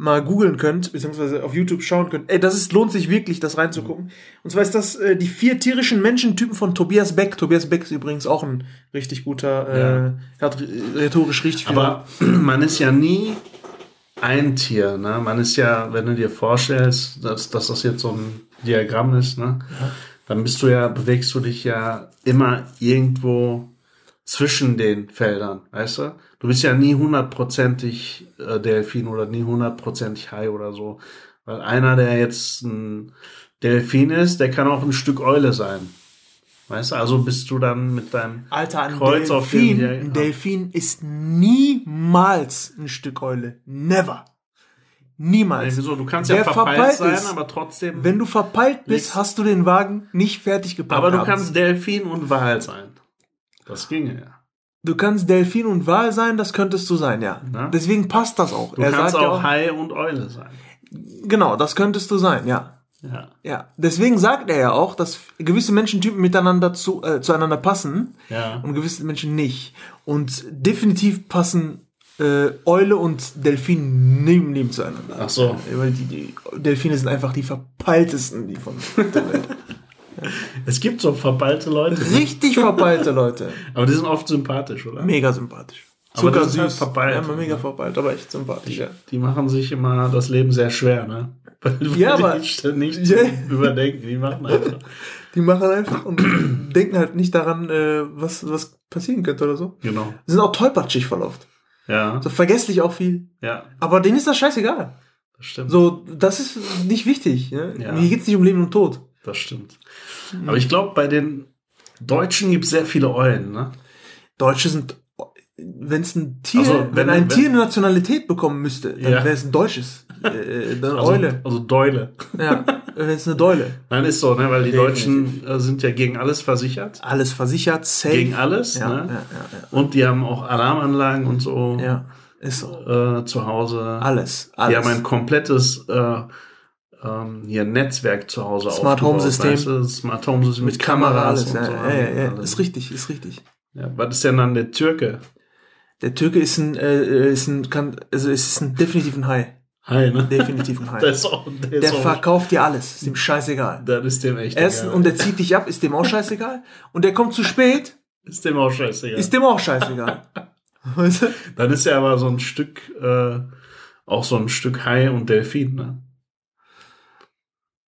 mal googeln könnt, beziehungsweise auf YouTube schauen könnt, ey, das ist, lohnt sich wirklich, das reinzugucken. Und zwar ist das äh, die vier tierischen Menschentypen von Tobias Beck. Tobias Beck ist übrigens auch ein richtig guter, äh, hat rhetorisch richtig. Aber man ist ja nie ein Tier, ne? Man ist ja, wenn du dir vorstellst, dass, dass das jetzt so ein Diagramm ist, ne? Dann bist du ja, bewegst du dich ja immer irgendwo zwischen den Feldern, weißt du? Du bist ja nie hundertprozentig äh, Delfin oder nie hundertprozentig Hai oder so. Weil einer, der jetzt ein Delfin ist, der kann auch ein Stück Eule sein. Weißt du, also bist du dann mit deinem Alter, ein Kreuz auf Delfin, den ein Delfin ist niemals ein Stück Eule. Never. Niemals. Wieso? Du kannst Der ja verpeilt, verpeilt sein, ist, aber trotzdem. Wenn du verpeilt bist, hast du den Wagen nicht fertig gepackt. aber du kannst Delfin und Wal sein. Das ginge ja. Du kannst Delfin und Wal sein, das könntest du sein, ja. Na? Deswegen passt das auch. Du kannst ja auch Hai und Eule sein. genau, das könntest du sein, ja. Ja. Ja, deswegen sagt er ja auch, dass gewisse Menschentypen miteinander zu, äh, zueinander passen Ja. und gewisse Menschen nicht. Und definitiv passen äh, Eule und Delfin neben, neben zueinander. Ach so. Weil die, die Delfine sind einfach die verpeiltesten, die von der Welt. Es gibt so verballte Leute, Richtig verpeilte Leute. aber die sind oft sympathisch, oder? Mega sympathisch. Ist halt süß. verpeilt, Ja, mega ne? verpeilt, aber echt sympathisch, ja. Die machen sich immer das Leben sehr schwer, ne? Weil Ja, die aber- nicht Ja. überdenken. Die machen einfach. Die machen einfach und denken halt nicht daran, äh, was, was passieren könnte oder so. Genau. Die sind auch tollpatschig verlauft. Ja. So vergesslich auch viel. Ja, Aber denen ist das scheißegal. das stimmt. So, das ist nicht wichtig. Ne? Ja. Hier geht's nicht um Leben und Tod. Das stimmt. Aber ich glaube, bei den Deutschen gibt es sehr viele Eulen, ne? Deutsche sind, wenn es ein Tier, Also, wenn, wenn- ein wenn- Tier eine Nationalität bekommen müsste, dann Ja. wäre es ein deutsches. äh, dann Also, Eule. Also Deule. Ja, wenn es eine Deule. Nein, ist so, ne? Weil die Definitiv. Deutschen äh, sind ja gegen alles versichert. Alles versichert, safe. Gegen alles, ja, ne? ja, Und die haben auch Alarmanlagen und so ja. Ist so. äh, zu Hause. Alles. Die alles. haben ein komplettes äh, ähm, hier Netzwerk zu Hause Smart Home System. weißt du? Smart Home System mit, mit Kamera, Kameras alles. und Ja, so. ja, ja. Ist richtig, ist richtig. Ja, was ist denn dann der Türke? Der Türke ist ein, äh, ist ein, kann, also ist ein definitiv ein Hai. Hi, ne? Definitiv ein Hai. Der auch, der Der verkauft dir alles. Ist ihm scheißegal. das ist dem echt Erstens, egal. und der zieht dich ab, ist dem auch scheißegal. Und der kommt zu spät, ist dem auch scheißegal. ist dem auch scheißegal. Weißt du? Dann ist ja aber so ein Stück, äh, auch so ein Stück Hai und Delfin, ne?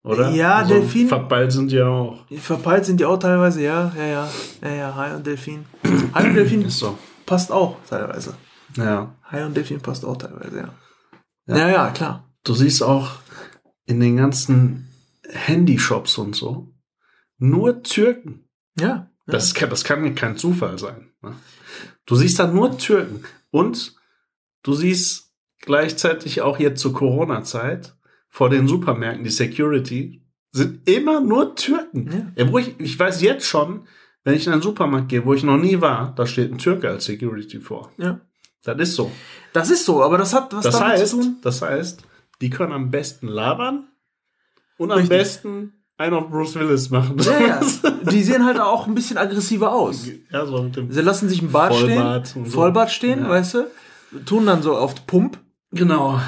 Oder? Ja, so Delfin- Verballt sind ja auch. Verpeilt sind die auch teilweise, ja, ja, ja. Ja, ja, Hai und Delfin. Hai und Delfin Ist so. passt auch teilweise. Ja. Hai und Delfin passt auch teilweise, ja. Ja. Ja, ja, klar. Du siehst auch in den ganzen Handyshops und so nur Türken. Ja. Das, kann, das kann kein Zufall sein. Ne? Du siehst da nur Türken. Und du siehst gleichzeitig auch jetzt zur Corona-Zeit vor den Supermärkten, die Security, sind immer nur Türken. Ja. ich, ich weiß jetzt schon, wenn ich in einen Supermarkt gehe, wo ich noch nie war, da steht ein Türke als Security vor. ja. Das ist so. Das ist so, aber das hat was Das damit heißt, zu tun. das heißt, die können am besten labern und am Richtig. besten einen auf Bruce Willis machen. Ja, ja. Die sehen halt auch ein bisschen aggressiver aus. ja, so mit dem Sie lassen sich im Bad Vollbart stehen, und so. Vollbart stehen, Ja. weißt du, tun dann so auf Pump Genau.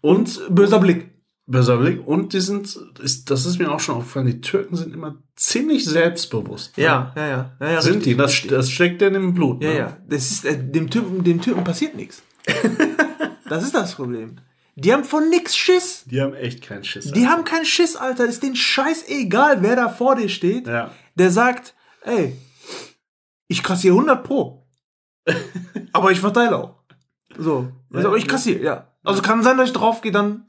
und böser Blick. Blick. Und die sind, ist, das ist mir auch schon aufgefallen, die Türken sind immer ziemlich selbstbewusst. ne? Ja, ja, ja. ja, ja Sind richtig, die? Das, richtig. das steckt denen im Blut. Ja, ne? ja. Das ist, äh, dem, Typen, dem Typen passiert nichts. das ist das Problem. Die haben von nix Schiss. Die haben echt keinen Schiss. Die haben keinen Schiss, Alter. Ist denen scheißegal, wer da vor dir steht. ja. Der sagt, ey, ich kassiere 100 pro. Aber ich verteile auch. So. Ja, Also, aber ich kassiere, ja. Also kann sein, dass ich draufgehe, dann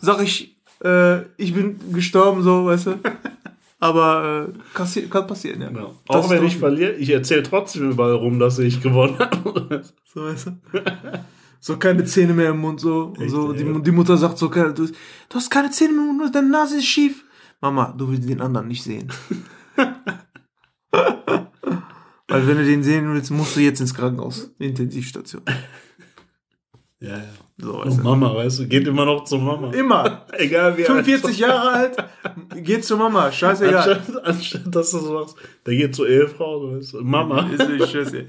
sag ich, äh, ich bin gestorben, so, weißt du. Aber äh, kann passieren, ja. Genau. Auch wenn ich verliere, ich erzähle trotzdem überall rum, dass ich gewonnen habe. So, weißt du? So keine Zähne mehr im Mund, so. Und Echt, so die, die Mutter sagt so, du, du hast keine Zähne mehr im Mund, deine Nase ist schief. Mama, du willst den anderen nicht sehen. Weil wenn du den sehen willst, musst du jetzt ins Krankenhaus. Intensivstation. Ja, ja. So, Oh, weißt. Mama, weißt du, geht immer noch zur Mama. Immer. Egal wie 45 Jahre alt, geht zur Mama, scheißegal. Anstatt, anstatt dass du so sagst, der geht zur Ehefrau, weißt du, Mama. Ist nicht scheiße.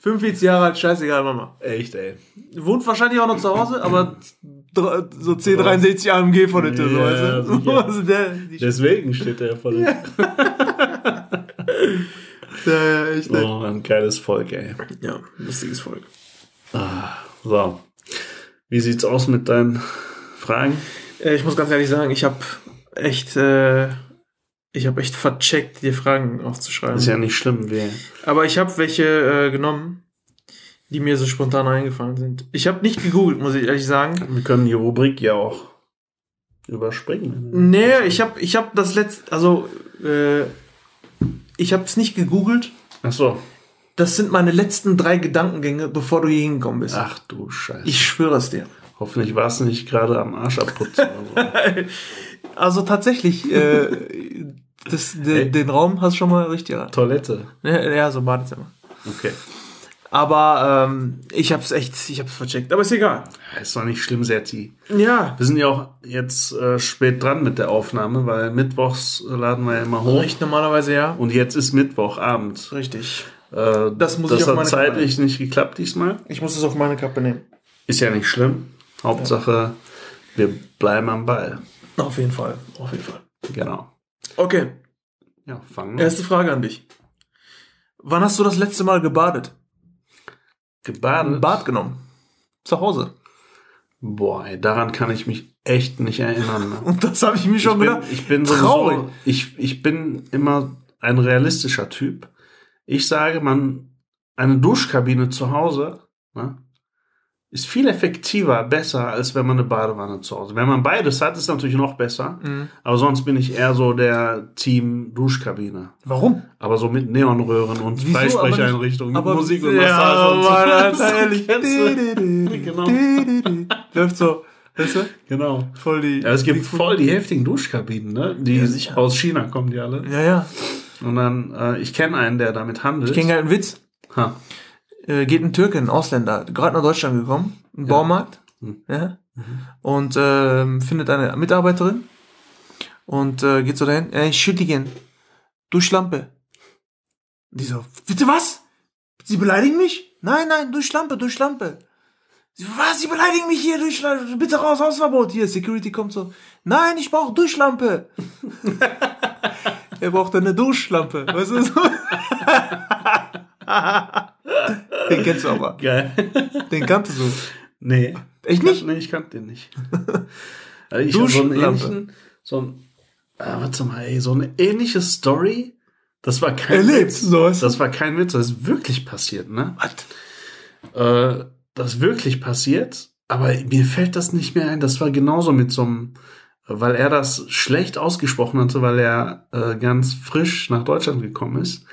45 Jahre alt, scheißegal, Mama. Echt, ey. Wohnt wahrscheinlich auch noch zu Hause, aber so 1063 AMG vor der Tür, Ja, weißt du? Also der, Deswegen steht der vor der Ja, ja, echt. ne? Oh, ein geiles Volk, ey. Ja, lustiges Volk. So. Wie sieht's aus mit deinen Fragen? Äh, ich muss ganz ehrlich sagen, ich habe echt, äh, ich habe echt vercheckt, dir Fragen aufzuschreiben. Ist ja nicht schlimm, wir. Aber ich habe welche äh, genommen, die mir so spontan eingefallen sind. Ich habe nicht gegoogelt, muss ich ehrlich sagen. Wir können die Rubrik ja auch überspringen. Nee, ich habe ich hab das letzte, also äh, ich habe es nicht gegoogelt. Ach so. Das sind meine letzten drei Gedankengänge, bevor du hier hingekommen bist. Ach du Scheiße. Ich schwöre es dir. Hoffentlich warst du nicht gerade am Arsch abputzen oder Also tatsächlich, äh, das, de, den Raum hast du schon mal richtig so. erraten. Toilette. Ja, ja, so Badezimmer. Okay. Aber ähm, ich hab's echt, ich hab's vercheckt. Aber ist egal. Ja, Ist doch nicht schlimm, Serti. Ja. Wir sind ja auch jetzt äh, spät dran mit der Aufnahme, weil mittwochs laden wir ja immer hoch. Recht normalerweise ja. Und jetzt ist Mittwochabend. Richtig. Äh, Das muss das ich auf hat meine zeitlich nicht geklappt diesmal. Ich muss es auf meine Kappe nehmen. Ist ja nicht schlimm. Hauptsache, wir bleiben am Ball. Auf jeden Fall. Auf jeden Fall. Genau. Okay. Ja, fangen wir. Erste Frage an dich. Wann hast du das letzte Mal gebadet? Ein Gebadet. Bad genommen. Zu Hause. Boah, ey, daran kann ich mich echt nicht erinnern. Ne? Und das habe ich mir schon ich bin, gedacht. ich bin Traurig. sowieso, ich, ich bin immer ein realistischer Typ. Ich sage, man, eine Duschkabine zu Hause ne, ist viel effektiver, besser, als wenn man eine Badewanne zu Hause. Wenn man beides hat, ist natürlich noch besser. Mhm. Aber sonst bin ich eher so der Team Duschkabine. Warum? Aber so mit Neonröhren und? Freisprecheinrichtungen, mit Aber Musik und ja, Massage und so. Mann, Alter, ehrlich. Genau. Läuft so. Weißt du? Genau. Voll die. Ja, es gibt voll die heftigen Duschkabinen, ne? Die Ja, sicher. aus China kommen die alle. Ja, ja. Und dann, äh, ich kenne einen, der damit handelt. Ich kenne gerade einen Witz. ha. Äh, geht ein Türke, ein Ausländer, gerade nach Deutschland gekommen, im Baumarkt. Hm. Ja. Und ähm, findet eine Mitarbeiterin und äh, geht so dahin. Äh, Entschuldigen, Duschlampe. Die so, bitte was? Sie beleidigen mich? Nein, nein, Duschlampe, Duschlampe. Sie, was? Sie beleidigen mich hier, Duschlampe. Bitte raus, Hausverbot. Hier, Security kommt so. Nein, ich brauche Duschlampe. er braucht eine Duschlampe. Weißt du so? Den kennst du aber. Geil. Den kanntest du. Nee. Echt nicht? Nee, ich kannte den nicht. Also ich hab so einen Duschlampe. ähnlichen, so ein, ah, warte mal, ey, so eine ähnliche Story. Das war kein Erlebt, Witz. so ist Das war kein Witz, das ist wirklich passiert, ne? Was? Äh, das ist wirklich passiert, aber mir fällt das nicht mehr ein. Das war genauso mit so einem, weil er das schlecht ausgesprochen hatte, weil er äh, ganz frisch nach Deutschland gekommen ist,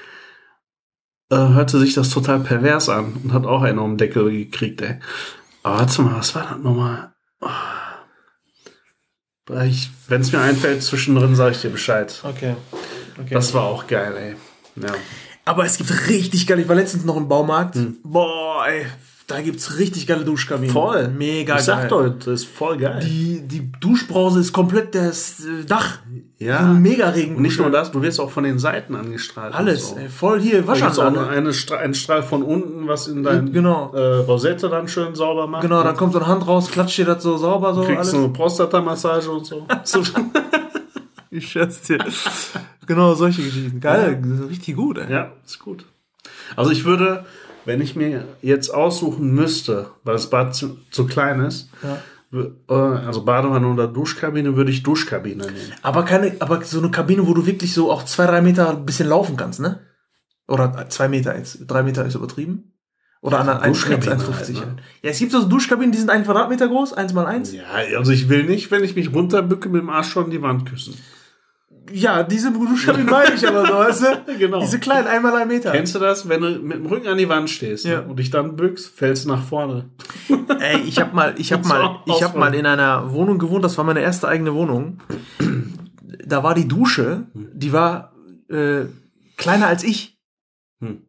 äh, hörte sich das total pervers an und hat auch einen um den Deckel gekriegt, ey. Aber warte mal, was war das nochmal? Oh. Wenn es mir einfällt, zwischendrin sage ich dir Bescheid. Okay. okay. Das war auch geil, ey. Ja. aber es gibt richtig geil. Ich war letztens noch im Baumarkt. Hm. Boah, ey. Da gibt's richtig geile Duschkabinen. Voll. Mega ich sag geil. doch, das ist voll geil. Die, die Duschbrause ist komplett das äh, Dach. Ja. So mega Regen. Und nicht nur das, du wirst auch von den Seiten angestrahlt. Alles. So. Ey, voll hier Da gibt's auch Waschanlage. eine Stra einen Strahl von unten, was in dein Genau. äh, Rosette dann schön sauber macht. Genau, dann kommt so eine Hand raus, klatscht dir das so sauber so kriegst alles. du eine Prostatamassage und so. Ich schätze dir. genau, solche Geschichten. Geil, richtig gut, ey. ja, ist gut. Also ich würde, wenn ich mir jetzt aussuchen müsste, weil das Bad zu, zu klein ist, Ja. äh, also Badewanne oder Duschkabine, würde ich Duschkabine nehmen. Aber keine, aber so eine Kabine, wo du wirklich so auch zwei, drei Meter ein bisschen laufen kannst, ne? Oder zwei Meter jetzt. Drei Meter ist übertrieben. Oder an 1,50 halt, ne? Ja, es gibt so Duschkabinen, die sind ein Quadratmeter groß, eins mal eins. Ja, also ich will nicht, wenn ich mich runterbücke, mit dem Arsch schon die Wand küssen. Ja, diese Duschkabinen meine ich aber so, weißt du? Genau. Diese kleinen, einmal ein Meter. Kennst du das, wenn du mit dem Rücken an die Wand stehst Ja. ne, und dich dann bückst, fällst du nach vorne? Ey, ich habe mal, ich habe mal, ich habe mal in einer Wohnung gewohnt. Das war meine erste eigene Wohnung. Da war die Dusche, die war äh, kleiner als ich. Hm.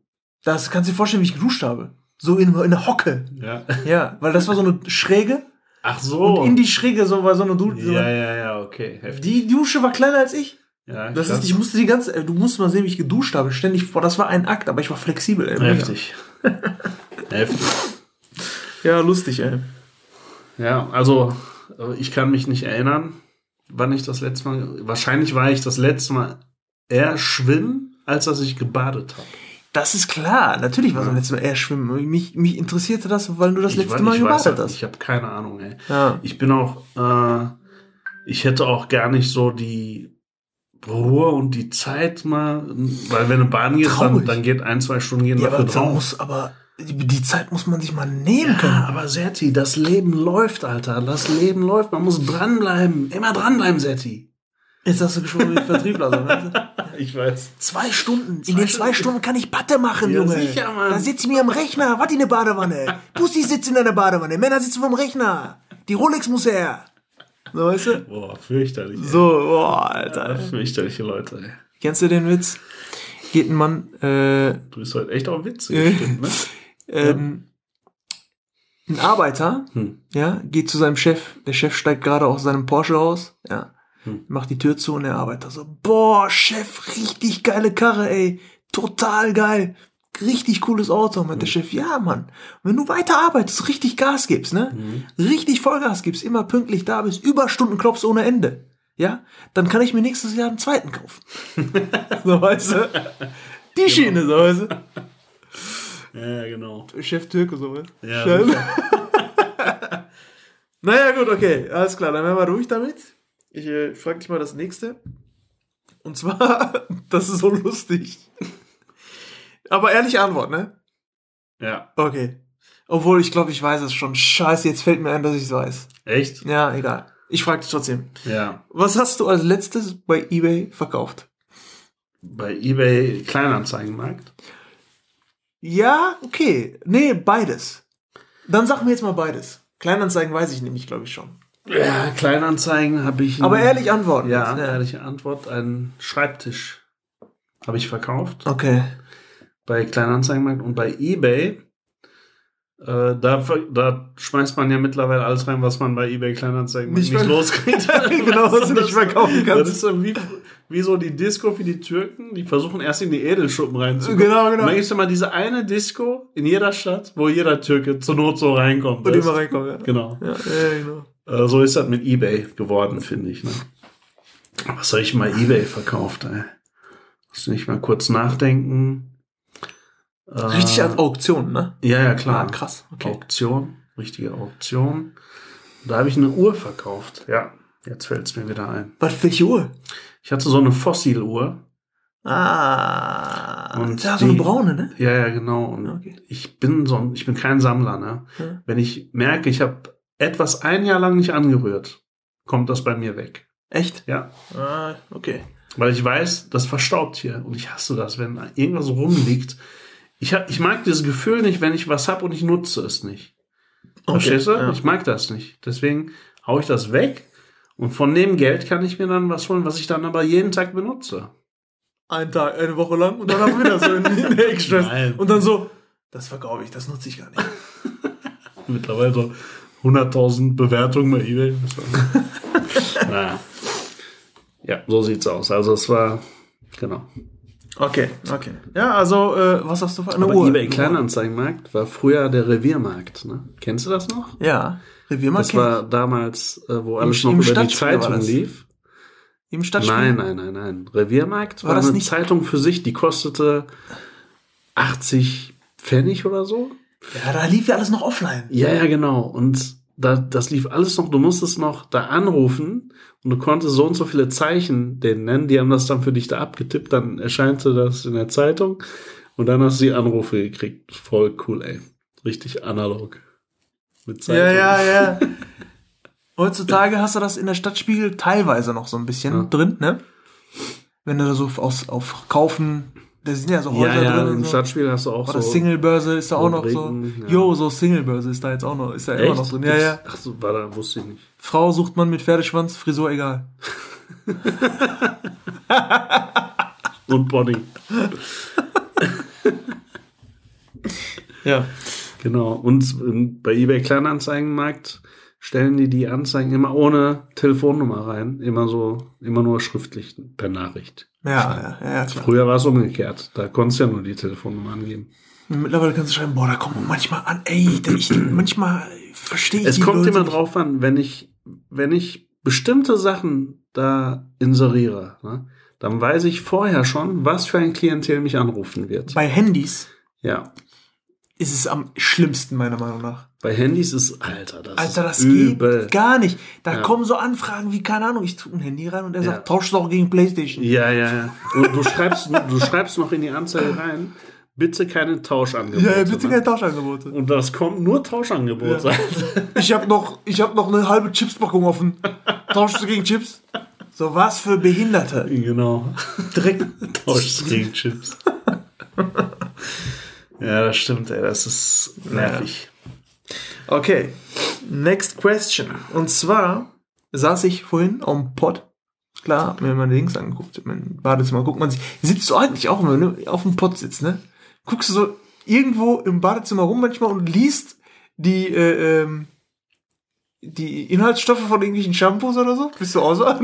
Das kannst du dir vorstellen, wie ich geduscht habe. So in, in der Hocke. Ja. Ja, weil das war so eine Schräge Ach so. und in die Schräge so war so eine Dusche. ja, ja, ja, okay. Heftig. Die Dusche war kleiner als ich. Ja, Das ist, ich musste die ganze, du musst mal sehen, wie ich geduscht habe. Ständig, boah, das war ein Akt, aber ich war flexibel. Ey. Heftig. Heftig. Ja, lustig, ey. Ja, also äh, ich kann mich nicht erinnern, wann ich das letzte Mal. Wahrscheinlich war ich das letzte Mal eher schwimmen, als dass ich gebadet habe. Das ist klar. Natürlich war so letztes Mal eher schwimmen. Mich, mich interessierte das, weil du das Ich, letzte wei- Mal weiß gebadet halt, hast. ich habe keine Ahnung, ey. Ja. Ich bin auch, äh, ich hätte auch gar nicht so die Ruhe und die Zeit mal, weil wenn du baden gehst, dann, dann geht ein, zwei Stunden gehen Ja, dafür drauf. muss, aber die, Zeit muss man sich mal nehmen können. Ja, aber Serti, das Leben läuft, Alter. Das Leben läuft. Man muss dranbleiben. Immer dranbleiben, Serti. Jetzt hast du wie ein Vertriebler. Weißt du? Ich weiß. Zwei Stunden. In Zwei den zwei Stunden. Stunden kann ich Patte machen, Ja, Junge. sicher, Mann. Da sitze ich mir am Rechner. Warte in der Badewanne. Pussy sitzt in der Badewanne. Männer sitzen vom Rechner. Die Rolex muss her. So, weißt du? Boah, fürchterlich. ey. So, boah, Alter. Fürchterliche Leute, ey. Kennst du den Witz? Geht ein Mann, äh, Du bist heute echt auch witzig, stimmt, ne? ähm, ein Arbeiter, Hm. ja, geht zu seinem Chef. Der Chef steigt gerade aus seinem Porsche raus, ja, Hm. macht die Tür zu und der Arbeiter so, boah, Chef, richtig geile Karre, ey, total geil. Richtig cooles Auto, meint der Hm. Chef. Ja, Mann. Wenn du weiter arbeitest, richtig Gas gibst, ne? Hm. Richtig Vollgas gibst, immer pünktlich da bist, Überstunden klopfst ohne Ende. Ja? Dann kann ich mir nächstes Jahr einen zweiten kaufen. so, weißt du? Die Schiene, so, weißt du? Ja, genau. Chef Türke, so, weißt du? Ja. Naja, gut, okay. Alles klar, dann werden wir durch damit. Ich äh, frage dich mal das nächste. Und zwar, das ist so lustig. Aber ehrliche Antwort, ne? ja. Okay. Obwohl, ich glaube, ich weiß es schon. Scheiße, jetzt fällt mir ein, dass ich es weiß. Echt? Ja, egal. Ich frage dich trotzdem. Ja. Was hast du als letztes bei eBay verkauft? Bei eBay Kleinanzeigenmarkt. Ja, okay. Nee, beides. Dann sag mir jetzt mal beides. Kleinanzeigen weiß ich nämlich, glaube ich, schon. Ja, Kleinanzeigen habe ich. Aber ehrlich antworten. Ja, jetzt, ehrliche Antwort. Ein Schreibtisch habe ich verkauft. Okay. Bei Kleinanzeigenmarkt und bei eBay, äh, da, da schmeißt man ja mittlerweile alles rein, was man bei eBay Kleinanzeigen Nicht nicht, loskriegt. Genau, was du nicht verkaufen kannst. Das ist so wie, wie so die Disco für die Türken, die versuchen erst in die Edelschuppen reinzukommen. Genau, genau. Und dann gibt es immer diese eine Disco in jeder Stadt, wo jeder Türke zur Not so reinkommt. Und immer du? reinkommen, ja. Genau. Ja, ja, genau. Äh, so ist das mit eBay geworden, finde ich. Ne? Was soll ich mal eBay verkauft, ey? Musst du nicht mal kurz nachdenken? Richtig als Auktion, ne? Ja, ja, klar. Ah, krass, okay. Auktion, richtige Auktion. Da habe ich eine Uhr verkauft. Ja, jetzt fällt es mir wieder ein. Was, welche Uhr? Ich hatte so eine Fossil-Uhr. Ah. Und ja, so eine die- braune, ne? Ja, ja, genau. Und Okay. ich bin so, ein- ich bin kein Sammler, ne? Ja. Wenn ich merke, ich habe etwas ein Jahr lang nicht angerührt, kommt das bei mir weg. Echt? Ja. Ah, okay. Weil ich weiß, das verstaubt hier. Und ich hasse das, wenn irgendwas rumliegt. Ich, hab, ich mag dieses Gefühl nicht, wenn ich was hab und ich nutze es nicht. Verstehst du? ja. Ich mag das nicht. Deswegen hau ich das weg. Und von dem Geld kann ich mir dann was holen, was ich dann aber jeden Tag benutze. Ein Tag, eine Woche lang und dann haben wir wieder so in, in der Extras. Und dann so, das verkaufe ich, das nutze ich gar nicht. Mittlerweile so 100.000 Bewertungen bei eBay. Das naja. Ja, so sieht's aus. Also es war, genau. Okay, okay. Ja, also, äh, was hast du für eine Aber Uhr? eBay Kleinanzeigenmarkt war früher der Reviermarkt. Ne? Kennst du das noch? Ja, Reviermarkt. Das war damals, äh, wo alles Im noch über die Zeitung lief. im Stadtspiel. Nein, nein, nein, nein. Reviermarkt war, War das eine nicht- Zeitung für sich, die kostete 80 Pfennig oder so. Ja, da lief ja alles noch offline. Ja, ja, genau. Und da, das lief alles noch, du musstest noch da anrufen und du konntest so und so viele Zeichen denen nennen. Die haben das dann für dich da abgetippt, dann erscheinte das in der Zeitung und dann hast du die Anrufe gekriegt. Voll cool, ey. Richtig analog. Mit Ja, ja, ja. Heutzutage hast du das in der Stadtspiegel teilweise noch so ein bisschen Ja. drin, ne? Wenn du da so aus, auf Kaufen, da sind ja so Häuser Ja, ja, drin. im so. Stadtspiel hast du auch Oder so. Singlebörse ist da auch noch so. Rubriken, ja. Jo, so Singlebörse ist da jetzt auch noch, ist da immer Echt? noch drin. Ja, ja. Ach so, war da, wusste ich nicht. Frau sucht man mit Pferdeschwanz, Frisur egal. Und Body. Ja. Genau. Und bei eBay Kleinanzeigenmarkt stellen die die Anzeigen immer ohne Telefonnummer rein. Immer so, immer nur schriftlich per Nachricht. Ja, ja, ja, klar. Früher war es umgekehrt. Da konntest du ja nur die Telefonnummer angeben. Mittlerweile kannst du schreiben, boah, da kommt manchmal an, ey, ich, manchmal verstehe ich Es kommt Leute immer drauf an, wenn ich, wenn ich bestimmte Sachen da inseriere, ne, dann weiß ich vorher schon, was für ein Klientel mich anrufen wird. Bei Handys Ja. ist es am schlimmsten, meiner Meinung nach. Bei Handys ist, Alter, das Alter, das ist übel. geht gar nicht. Da Ja. kommen so Anfragen wie, keine Ahnung, ich tue ein Handy rein und er Ja. sagt, tausch doch gegen Playstation. Ja, ja, ja. Und du schreibst, du schreibst noch in die Anzeige rein, bitte keine Tauschangebote. Ja, bitte ne? keine Tauschangebote. Und das kommt nur Tauschangebote. Ja. Ich habe noch, ich hab noch eine halbe Chipspackung offen. Tauschst du gegen Chips? So was für Behinderte. genau. Direkt. Tauschst gegen Chips. ja, das stimmt, ey. Das ist nervig. Okay, next question. Und zwar saß ich vorhin auf dem Pott. Klar, hab mir meine Links angeguckt, mein Badezimmer. Guckt man sich. Sitzt du eigentlich auch immer, ne? Auf dem Pott sitzt, ne? Guckst du so irgendwo im Badezimmer rum manchmal und liest die, äh, ähm, die Inhaltsstoffe von irgendwelchen Shampoos oder so? Bist du auch so?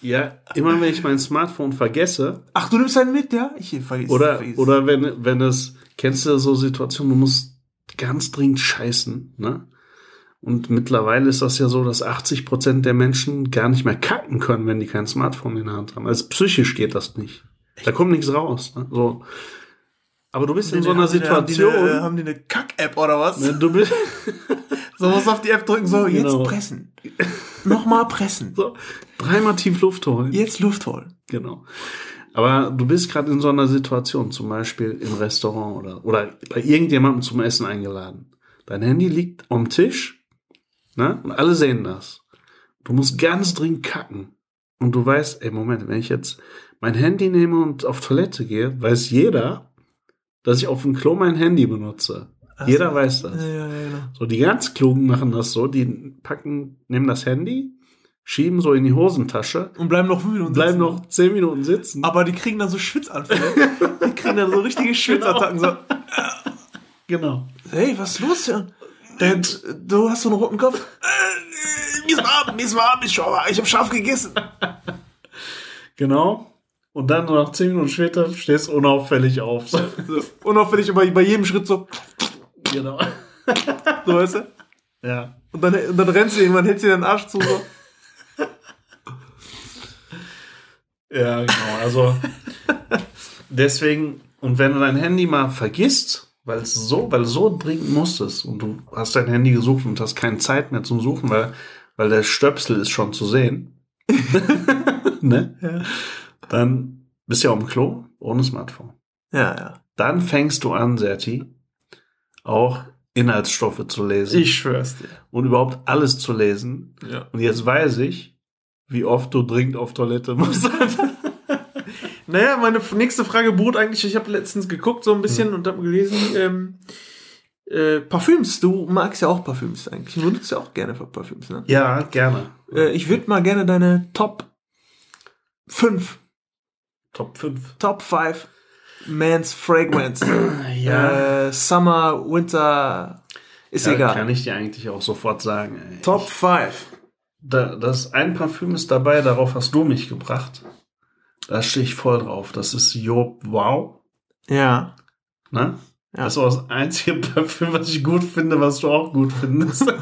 Ja, immer wenn ich mein Smartphone vergesse, Ach, du nimmst einen mit, ja? Ich vergesse. oder, vergesse. oder wenn, wenn es, kennst du so Situationen, du musst ganz dringend scheißen, ne? Und mittlerweile ist das ja so, dass 80 Prozent der Menschen gar nicht mehr kacken können, wenn die kein Smartphone in der Hand haben. Also psychisch geht das nicht. Da kommt nichts raus. Ne? So. Aber du bist in so einer Haben die Situation. äh, Haben die eine Kack-App oder was? ne, du bist So was auf die App drücken, so, jetzt Genau. pressen. Nochmal pressen. so, dreimal tief Luft holen. Jetzt Luft holen. Genau. Aber du bist gerade in so einer Situation, zum Beispiel im Restaurant oder, oder bei irgendjemandem zum Essen eingeladen. Dein Handy liegt am Tisch, ne? Und alle sehen das. Du musst ganz dringend kacken. Und du weißt, ey, Moment, wenn ich jetzt mein Handy nehme und auf Toilette gehe, weiß jeder, dass ich auf dem Klo mein Handy benutze. Ach jeder so. weiß das. Ja, ja, ja, genau. So, die ganz Klugen machen das so, die packen, nehmen das Handy, schieben so in die Hosentasche, Und bleiben noch fünf Minuten bleiben sitzen. noch zehn Minuten sitzen. Aber die kriegen dann so Schwitzanfälle. die kriegen dann so richtige Schwitzattacken. So, Genau. hey, was ist los hier? Der, du hast so einen roten Kopf. Äh, mir ist warm, mir ist warm, ich, habe scharf gegessen. Genau. Und dann noch zehn Minuten später stehst du unauffällig auf. So. So, unauffällig bei, bei jedem Schritt so, genau. so weißt du? Ja. Und dann, und dann rennst du irgendwann, hältst dir den Arsch zu. So. Ja, genau. Also deswegen, Und wenn du dein Handy mal vergisst, weil es so, weil so dringend musstest und du hast dein Handy gesucht und hast keine Zeit mehr zum Suchen, weil, weil der Stöpsel ist schon zu sehen, ne? Ja. Dann bist du ja am Klo ohne Smartphone. Ja, ja. Dann fängst du an, Serti, auch Inhaltsstoffe zu lesen Ich schwör's dir. und überhaupt alles zu lesen. Ja. Und jetzt weiß ich, wie oft du dringend auf Toilette musst. Naja, meine nächste Frage beruht eigentlich, ich habe letztens geguckt so ein bisschen und habe gelesen, ähm, äh, Parfüms, du magst ja auch Parfüms eigentlich. Du benutzt ja auch gerne Parfüms, ne? ja, gerne. Äh, ich würde mal gerne deine Top 5, Top 5. Top 5 Man's Fragrance. Ja, Äh, Summer, Winter, ist ja egal. kann ich dir eigentlich auch sofort sagen. ey. Top 5. Da, das ein Parfüm ist dabei, darauf hast du mich gebracht. Da stehe ich voll drauf. Das ist Job Wow. Ja. Ne? Ja. Das ist auch das einzige Parfüm, was ich gut finde, was du auch gut findest.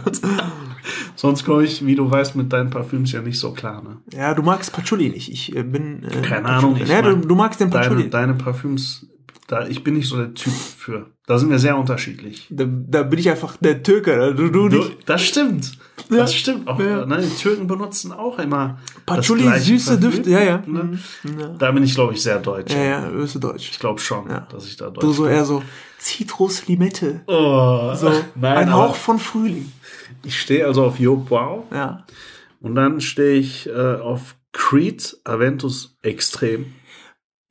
Sonst komme ich, wie du weißt, mit deinen Parfüms ja nicht so klar. Ne? Ja, du magst Patchouli nicht. Ich äh, bin. Äh, Keine Patchouli. Ahnung, ich Ja, du, du magst den Patchouli. Deine, deine Parfüms, da, ich bin nicht so der Typ für. Da sind wir sehr unterschiedlich. Da, da bin ich einfach der Türke. Du, du Du, das stimmt. Ja. Das stimmt. Auch, Ja. ne, die Türken benutzen auch immer Patchouli, süße Düfte. Ja, ja. Ne? Mhm. ja. Da bin ich, glaube ich, sehr deutsch. Ja, ja, du bist deutsch. Ich glaube schon, dass ich da deutsch Du so bin. eher so Zitrus, Limette. Oh, So nein, ein Hauch von Frühling. Ich stehe also auf Job Wow Ja. und dann stehe ich äh, auf Creed Aventus Extrem.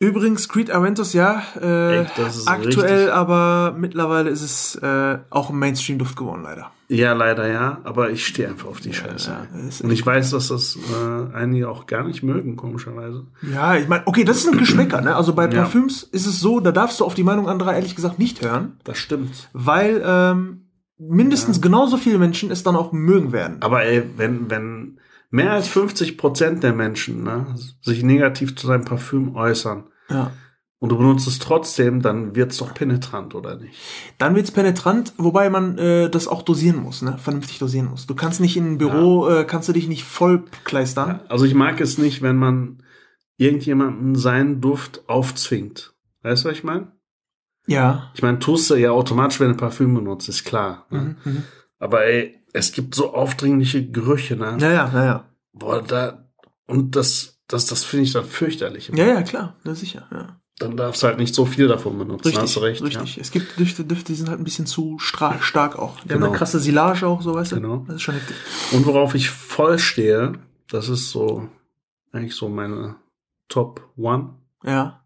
Übrigens, Creed Aventus, ja, äh, Ey, das ist aktuell, richtig- aber mittlerweile ist es äh, auch ein Mainstream-Duft geworden, leider. Ja, leider ja, aber ich stehe einfach auf die Scheiße. ja, und ich weiß, dass das äh, einige auch gar nicht mögen, komischerweise. Ja, ich meine, okay, das ist ein Geschmäcker, ne? Also bei Ja. Parfüms ist es so, da darfst du auf die Meinung anderer ehrlich gesagt nicht hören, Das stimmt. weil ähm, mindestens genauso viele Menschen es dann auch mögen werden. Aber ey, wenn, wenn mehr als 50 Prozent der Menschen ne, sich negativ zu deinem Parfüm äußern Ja. und du benutzt es trotzdem, dann wird's doch penetrant, oder nicht? Dann wird's penetrant, wobei man äh, das auch dosieren muss, ne? Vernünftig dosieren muss. Du kannst nicht in ein Büro, äh, kannst du dich nicht voll kleistern. Also ich mag es nicht, wenn man irgendjemanden seinen Duft aufzwingt. Weißt du, was ich meine? Ja. Ich meine, tust du ja automatisch, wenn du Parfüm benutzt, ist klar. Ne? Mhm, mhm. Aber ey, es gibt so aufdringliche Gerüche, ne? Ja, ja, ja, ja. Boah, da, und das, das, das finde ich dann fürchterlich. Ja, ja, klar, na sicher, ja. Dann darfst du halt nicht so viel davon benutzen, Richtig, hast du recht. richtig. Es gibt Düfte, Düfte, die sind halt ein bisschen zu stark auch. Die haben Genau. eine krasse Silage auch, so weißt du. Genau. Das ist schon heftig. Ja. Und worauf ich voll stehe, das ist so, eigentlich so meine Top One, Ja.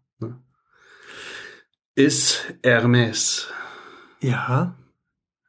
ist Hermes. Ja.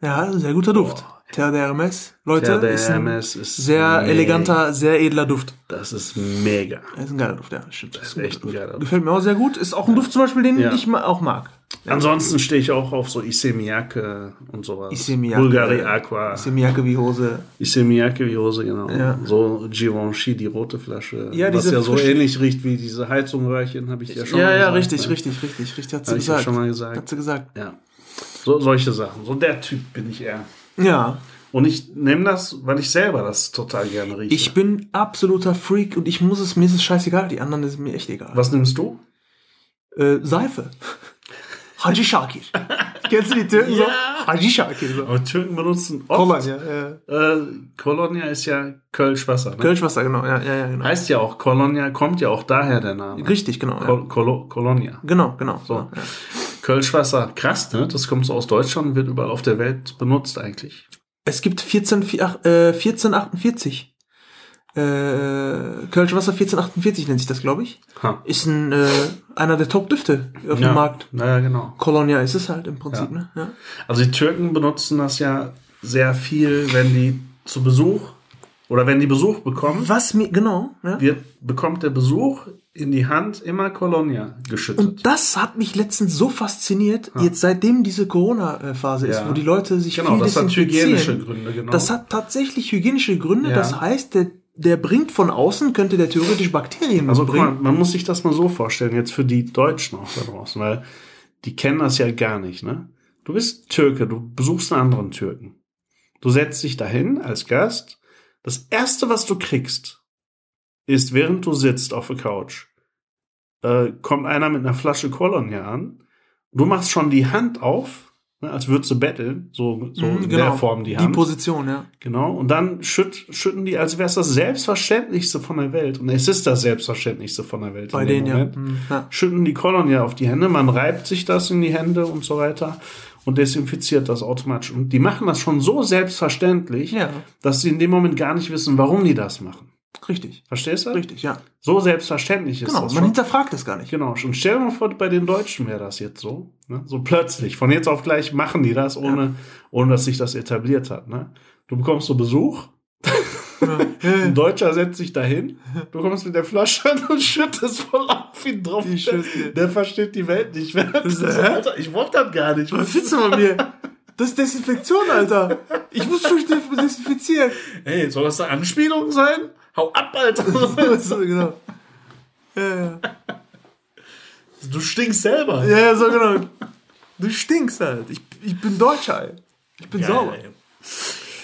Ja, sehr guter Duft. Boah. Terre de Hermes. Leute, Der, der ist ein Hermes ist sehr mega. eleganter, sehr edler Duft. Das ist mega. Das ist ein geiler Duft, ja. Stimmt. Das ist echt ein geiler Duft. Gefällt mir auch sehr gut. Ist auch ein Duft zum Beispiel, den Ja. ich auch mag. Ansonsten stehe ich auch auf so Isemiake und sowas. Isemiake. Bulgari Aqua. Jacke wie Hose. Isemiake wie Hose, genau. Ja. So Givenchy, die rote Flasche. Ja, was ja so frische- ähnlich riecht wie diese Heizungröhrchen, habe ich ja schon ja, mal ja, gesagt, richtig, ne? richtig, richtig, richtig. Hat sie Hab ich ja gesagt. schon mal gesagt. Hat sie gesagt. Ja. So, solche Sachen. So der Typ bin ich eher. Ja. Und ich nehme das, weil ich selber das total gerne rieche. Ich bin absoluter Freak und ich muss es, mir ist es scheißegal. Die anderen ist mir echt egal. Was nimmst du? Äh, Seife. Haji Shakir. Kennst du die Türken so? Haji Shakir. So. Aber Türken benutzen oft. Kolonia, ja. Äh, Kolonia ist ja Kölschwasser. Ne? Kölschwasser, genau. Ja, ja, ja, genau. Heißt ja auch Kolonia, kommt ja auch daher der Name. Richtig, genau. Ja. Kol Kolo Kolonia. Genau, genau. So. Ja. Kölschwasser, krass, ne? Das kommt so aus Deutschland und wird überall auf der Welt benutzt eigentlich. Es gibt 14, vier- ach, äh, 1448. Äh, Kölschwasser 1448 nennt sich das, glaube ich. Ha. Ist ein, äh, einer der Top-Düfte auf dem Markt. Naja, genau. Kolonia ist es halt im Prinzip, Ja. ne? Ja. Also die Türken benutzen das ja sehr viel, wenn die zu Besuch oder wenn die Besuch bekommen, Was mir, genau, ja. wird, bekommt der Besuch in die Hand immer Kolonia geschüttet. Und das hat mich letztens so fasziniert, jetzt seitdem diese Corona-Phase ist, Ja. wo die Leute sich genau, viel das hat hygienische Gründe, genau. Das hat tatsächlich hygienische Gründe. Ja. Das heißt, der, der bringt von außen, könnte der theoretisch Bakterien also mal, mitbringen. man muss sich das mal so vorstellen, jetzt für die Deutschen auch da draußen, weil die kennen das ja gar nicht, ne? Du bist Türke, du besuchst einen anderen Türken. Du setzt dich dahin als Gast. Das erste, was du kriegst, ist, während du sitzt auf der Couch, äh, kommt einer mit einer Flasche Kolonia an Du machst schon die Hand auf, ne, als würdest du betteln, so, so Mhm, in der Form die Hand. Position, ja. Genau, und dann schütt, schütten die, als wäre es das Selbstverständlichste von der Welt. Und es ist das Selbstverständlichste von der Welt. Bei denen, ja. Mhm, ja. Schütten die Kolonie auf die Hände, man reibt sich das in die Hände und so weiter und desinfiziert das automatisch. Und die machen das schon so selbstverständlich, Ja. dass sie in dem Moment gar nicht wissen, warum die das machen. Richtig. Verstehst du? Richtig, ja. So selbstverständlich ist Genau, das man schon. hinterfragt das gar nicht. Genau, und stell dir mal vor, bei den Deutschen wäre das jetzt so. Ne? So plötzlich, von jetzt auf gleich machen die das, ohne, ohne dass sich das etabliert hat. Ne? Du bekommst so Besuch, ein Deutscher setzt sich dahin, du kommst mit der Flasche an und schüttest voll auf ihn drauf. Der, der versteht die Welt nicht mehr. Das? Alter, ich wollte das gar nicht. Was willst du von mir? Das ist Desinfektion, Alter. Ich muss mich desinfizieren. Hey, soll das eine Anspielung sein? Hau ab, Alter. so, genau. Ja, ja. Du stinkst selber. Ja, ja, so genau. Du stinkst halt. Ich, ich bin Deutscher, ey. Ich bin Geil, sauber. ey.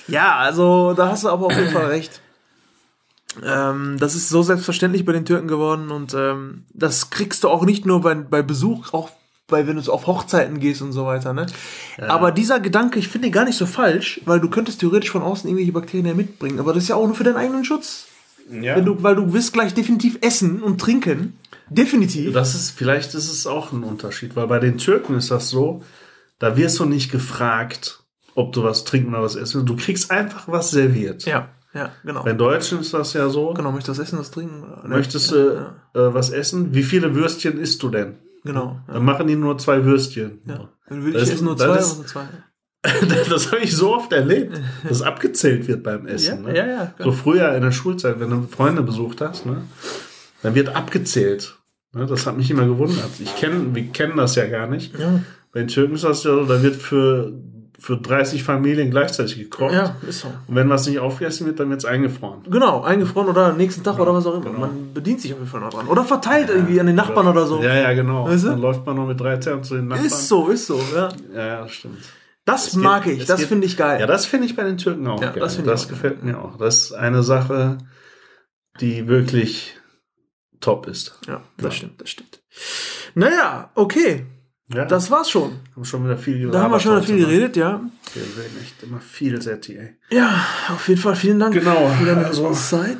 Ja, also da hast du aber auf jeden Fall recht. Ähm, das ist so selbstverständlich bei den Türken geworden und ähm, das kriegst du auch nicht nur bei, bei Besuch, auch bei wenn du auf Hochzeiten gehst und so weiter. Ne? Aber dieser Gedanke, ich finde ihn gar nicht so falsch, weil du könntest theoretisch von außen irgendwelche Bakterien ja mitbringen, aber das ist ja auch nur für deinen eigenen Schutz. Ja. Wenn du, weil du wirst gleich definitiv essen und trinken. Definitiv. Das ist, vielleicht ist es auch ein Unterschied, weil bei den Türken ist das so, da wirst du nicht gefragt, ob du was trinken oder was essen willst. Du kriegst einfach was serviert. Ja, ja, genau. Bei den Deutschen ist das ja so. Genau, möchtest du was essen, was trinken? Möchtest ja, du ja, äh, was essen? Wie viele Würstchen isst du denn? Genau. Ja. Dann machen die nur zwei Würstchen. Ja. Dann will Das ich ist- essen nur zwei, ist- zwei. Das habe ich so oft erlebt, dass abgezählt wird beim Essen. Ja, ne? ja, ja, So früher in der Schulzeit, wenn du Freunde besucht hast, ne, dann wird abgezählt. Ne? Das hat mich immer gewundert. Ich kenn, wir kennen das ja gar nicht. Bei den Türken ist das ja so, da wird für, für 30 Familien gleichzeitig gekocht. Ja, ist so. Und wenn was nicht aufgegessen wird, dann wird es eingefroren. Genau, eingefroren oder am nächsten Tag oder was auch immer. genau. Man bedient sich auf jeden Fall noch dran. Oder verteilt irgendwie an den Nachbarn oder so. Ja, ja, genau. Weißt du? Dann läuft man noch mit drei Ternen zu den Nachbarn. Ist so, ist so. Ja. Ja, ja, stimmt. Das Es geht- mag ich, es das geht- finde ich geil. Ja, das finde ich bei den Türken auch Ja, geil. das Das, ich gefällt mir auch. Das ist eine Sache, die wirklich top ist. Ja, das stimmt, das stimmt. Naja, okay, Ja, das war's schon. haben schon wieder viel Da haben wir schon heute, viel geredet, ja. Wir reden echt immer viel, Setti, ey. Ja, auf jeden Fall vielen Dank Genau, für deine also- Zeit.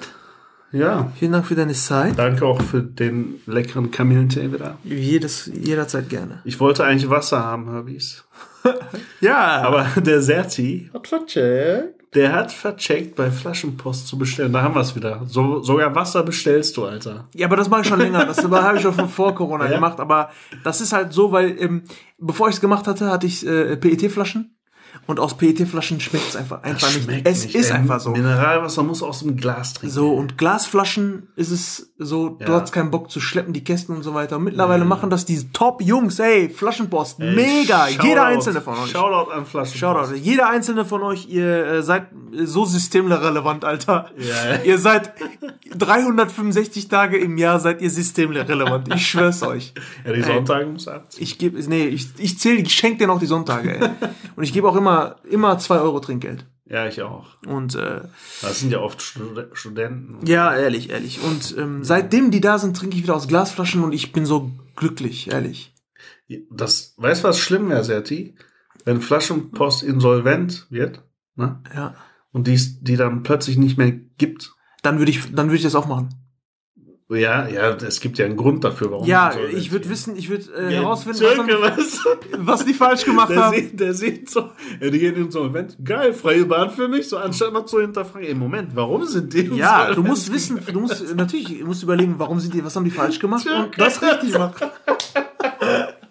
Ja, Vielen Dank für deine Zeit. danke auch für den leckeren Kamillentee wieder. Jedes, jederzeit gerne. Ich wollte eigentlich Wasser haben, Herbis. Ja, Aber der Serti hat vercheckt. Der hat vercheckt, bei Flaschenpost zu bestellen. Da haben wir es wieder. So, sogar Wasser bestellst du, Alter. Ja, aber das mache ich schon länger. Das habe ich schon von vor Corona Ja? gemacht. Aber das ist halt so, weil ähm, bevor ich es gemacht hatte, hatte ich äh, PET-Flaschen. Und aus PET-Flaschen schmeckt es einfach, einfach nicht. Schmeckt Es nicht, ist ey. einfach so. Mineralwasser muss aus dem Glas trinken. So, und Glasflaschen ist es so, du Ja. hast keinen Bock zu schleppen, die Kästen und so weiter. Mittlerweile machen das diese Top-Jungs, ey, Flaschenpost, mega, Shoutout. jeder einzelne von euch. Shoutout an Flaschenpost. Shoutout. Jeder einzelne von euch, ihr äh, seid so systemrelevant, Alter. Ja. Ihr seid 365 Tage im Jahr seid ihr systemrelevant. Ich schwör's euch. Ja, die Sonntage muss abziehen. Ich gebe, nee, ich, ich zähle, ich schenke dir noch die Sonntage, ey. Und ich gebe auch immer, immer zwei Euro Trinkgeld. Ja, ich auch. Und äh, Das sind ja oft Stud Studenten. ja, ehrlich, ehrlich. Und ähm, seitdem die da sind, trinke ich wieder aus Glasflaschen und ich bin so glücklich, ehrlich. Das, weißt du, was schlimm wäre, Serti? Wenn Flaschenpost insolvent wird, ne? Ja. Und die, die dann plötzlich nicht mehr gibt. Dann würde ich, dann würde ich das auch machen. Ja, ja, es gibt ja einen Grund dafür, warum. Ja, insolvent ich würde wissen, ich würde äh, herausfinden, was, haben, weißt du? was die falsch gemacht Der haben. sieht, der sieht so, ja, die gehen insolvent. Geil, freie Bahn für mich. So, anstatt mal zu hinterfragen, ey, Moment, warum sind die Ja, du musst wissen, du musst natürlich, du musst überlegen, warum sind die, was haben die falsch gemacht und Türke. das richtig machen.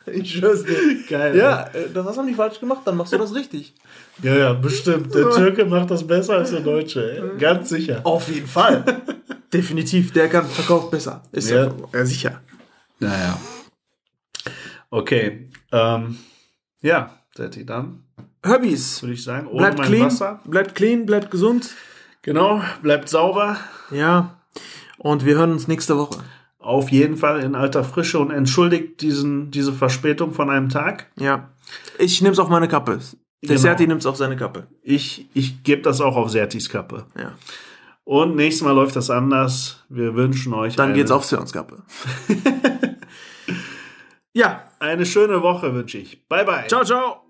Ich schwör's dir. Geil. Ja, äh, das was haben die falsch gemacht, dann machst du das richtig. Ja, ja, bestimmt. Der Türke macht das besser als der Deutsche, ey. Ganz sicher. Auf jeden Fall. Definitiv, der kann verkauft besser. Ist ja, Ja. ja sicher. Naja. Okay. Ähm, ja, Setti, dann Hobbys. würde ich sagen, ohne Bleibt clean, Wasser. bleibt clean, bleibt gesund. Genau, bleibt sauber. Ja. Und wir hören uns nächste Woche. Auf jeden Fall in alter Frische und entschuldigt diesen, diese Verspätung von einem Tag. Ja. Ich nehm's auf meine Kappe. Der Genau. Serti nimmt's auf seine Kappe. Ich, ich gebe das auch auf Sertis Kappe. Ja. Und nächstes Mal läuft das anders. Wir wünschen euch Dann geht's auf Sörens Kappe. Ja, Eine schöne Woche wünsche ich. Bye, bye. ciao, ciao.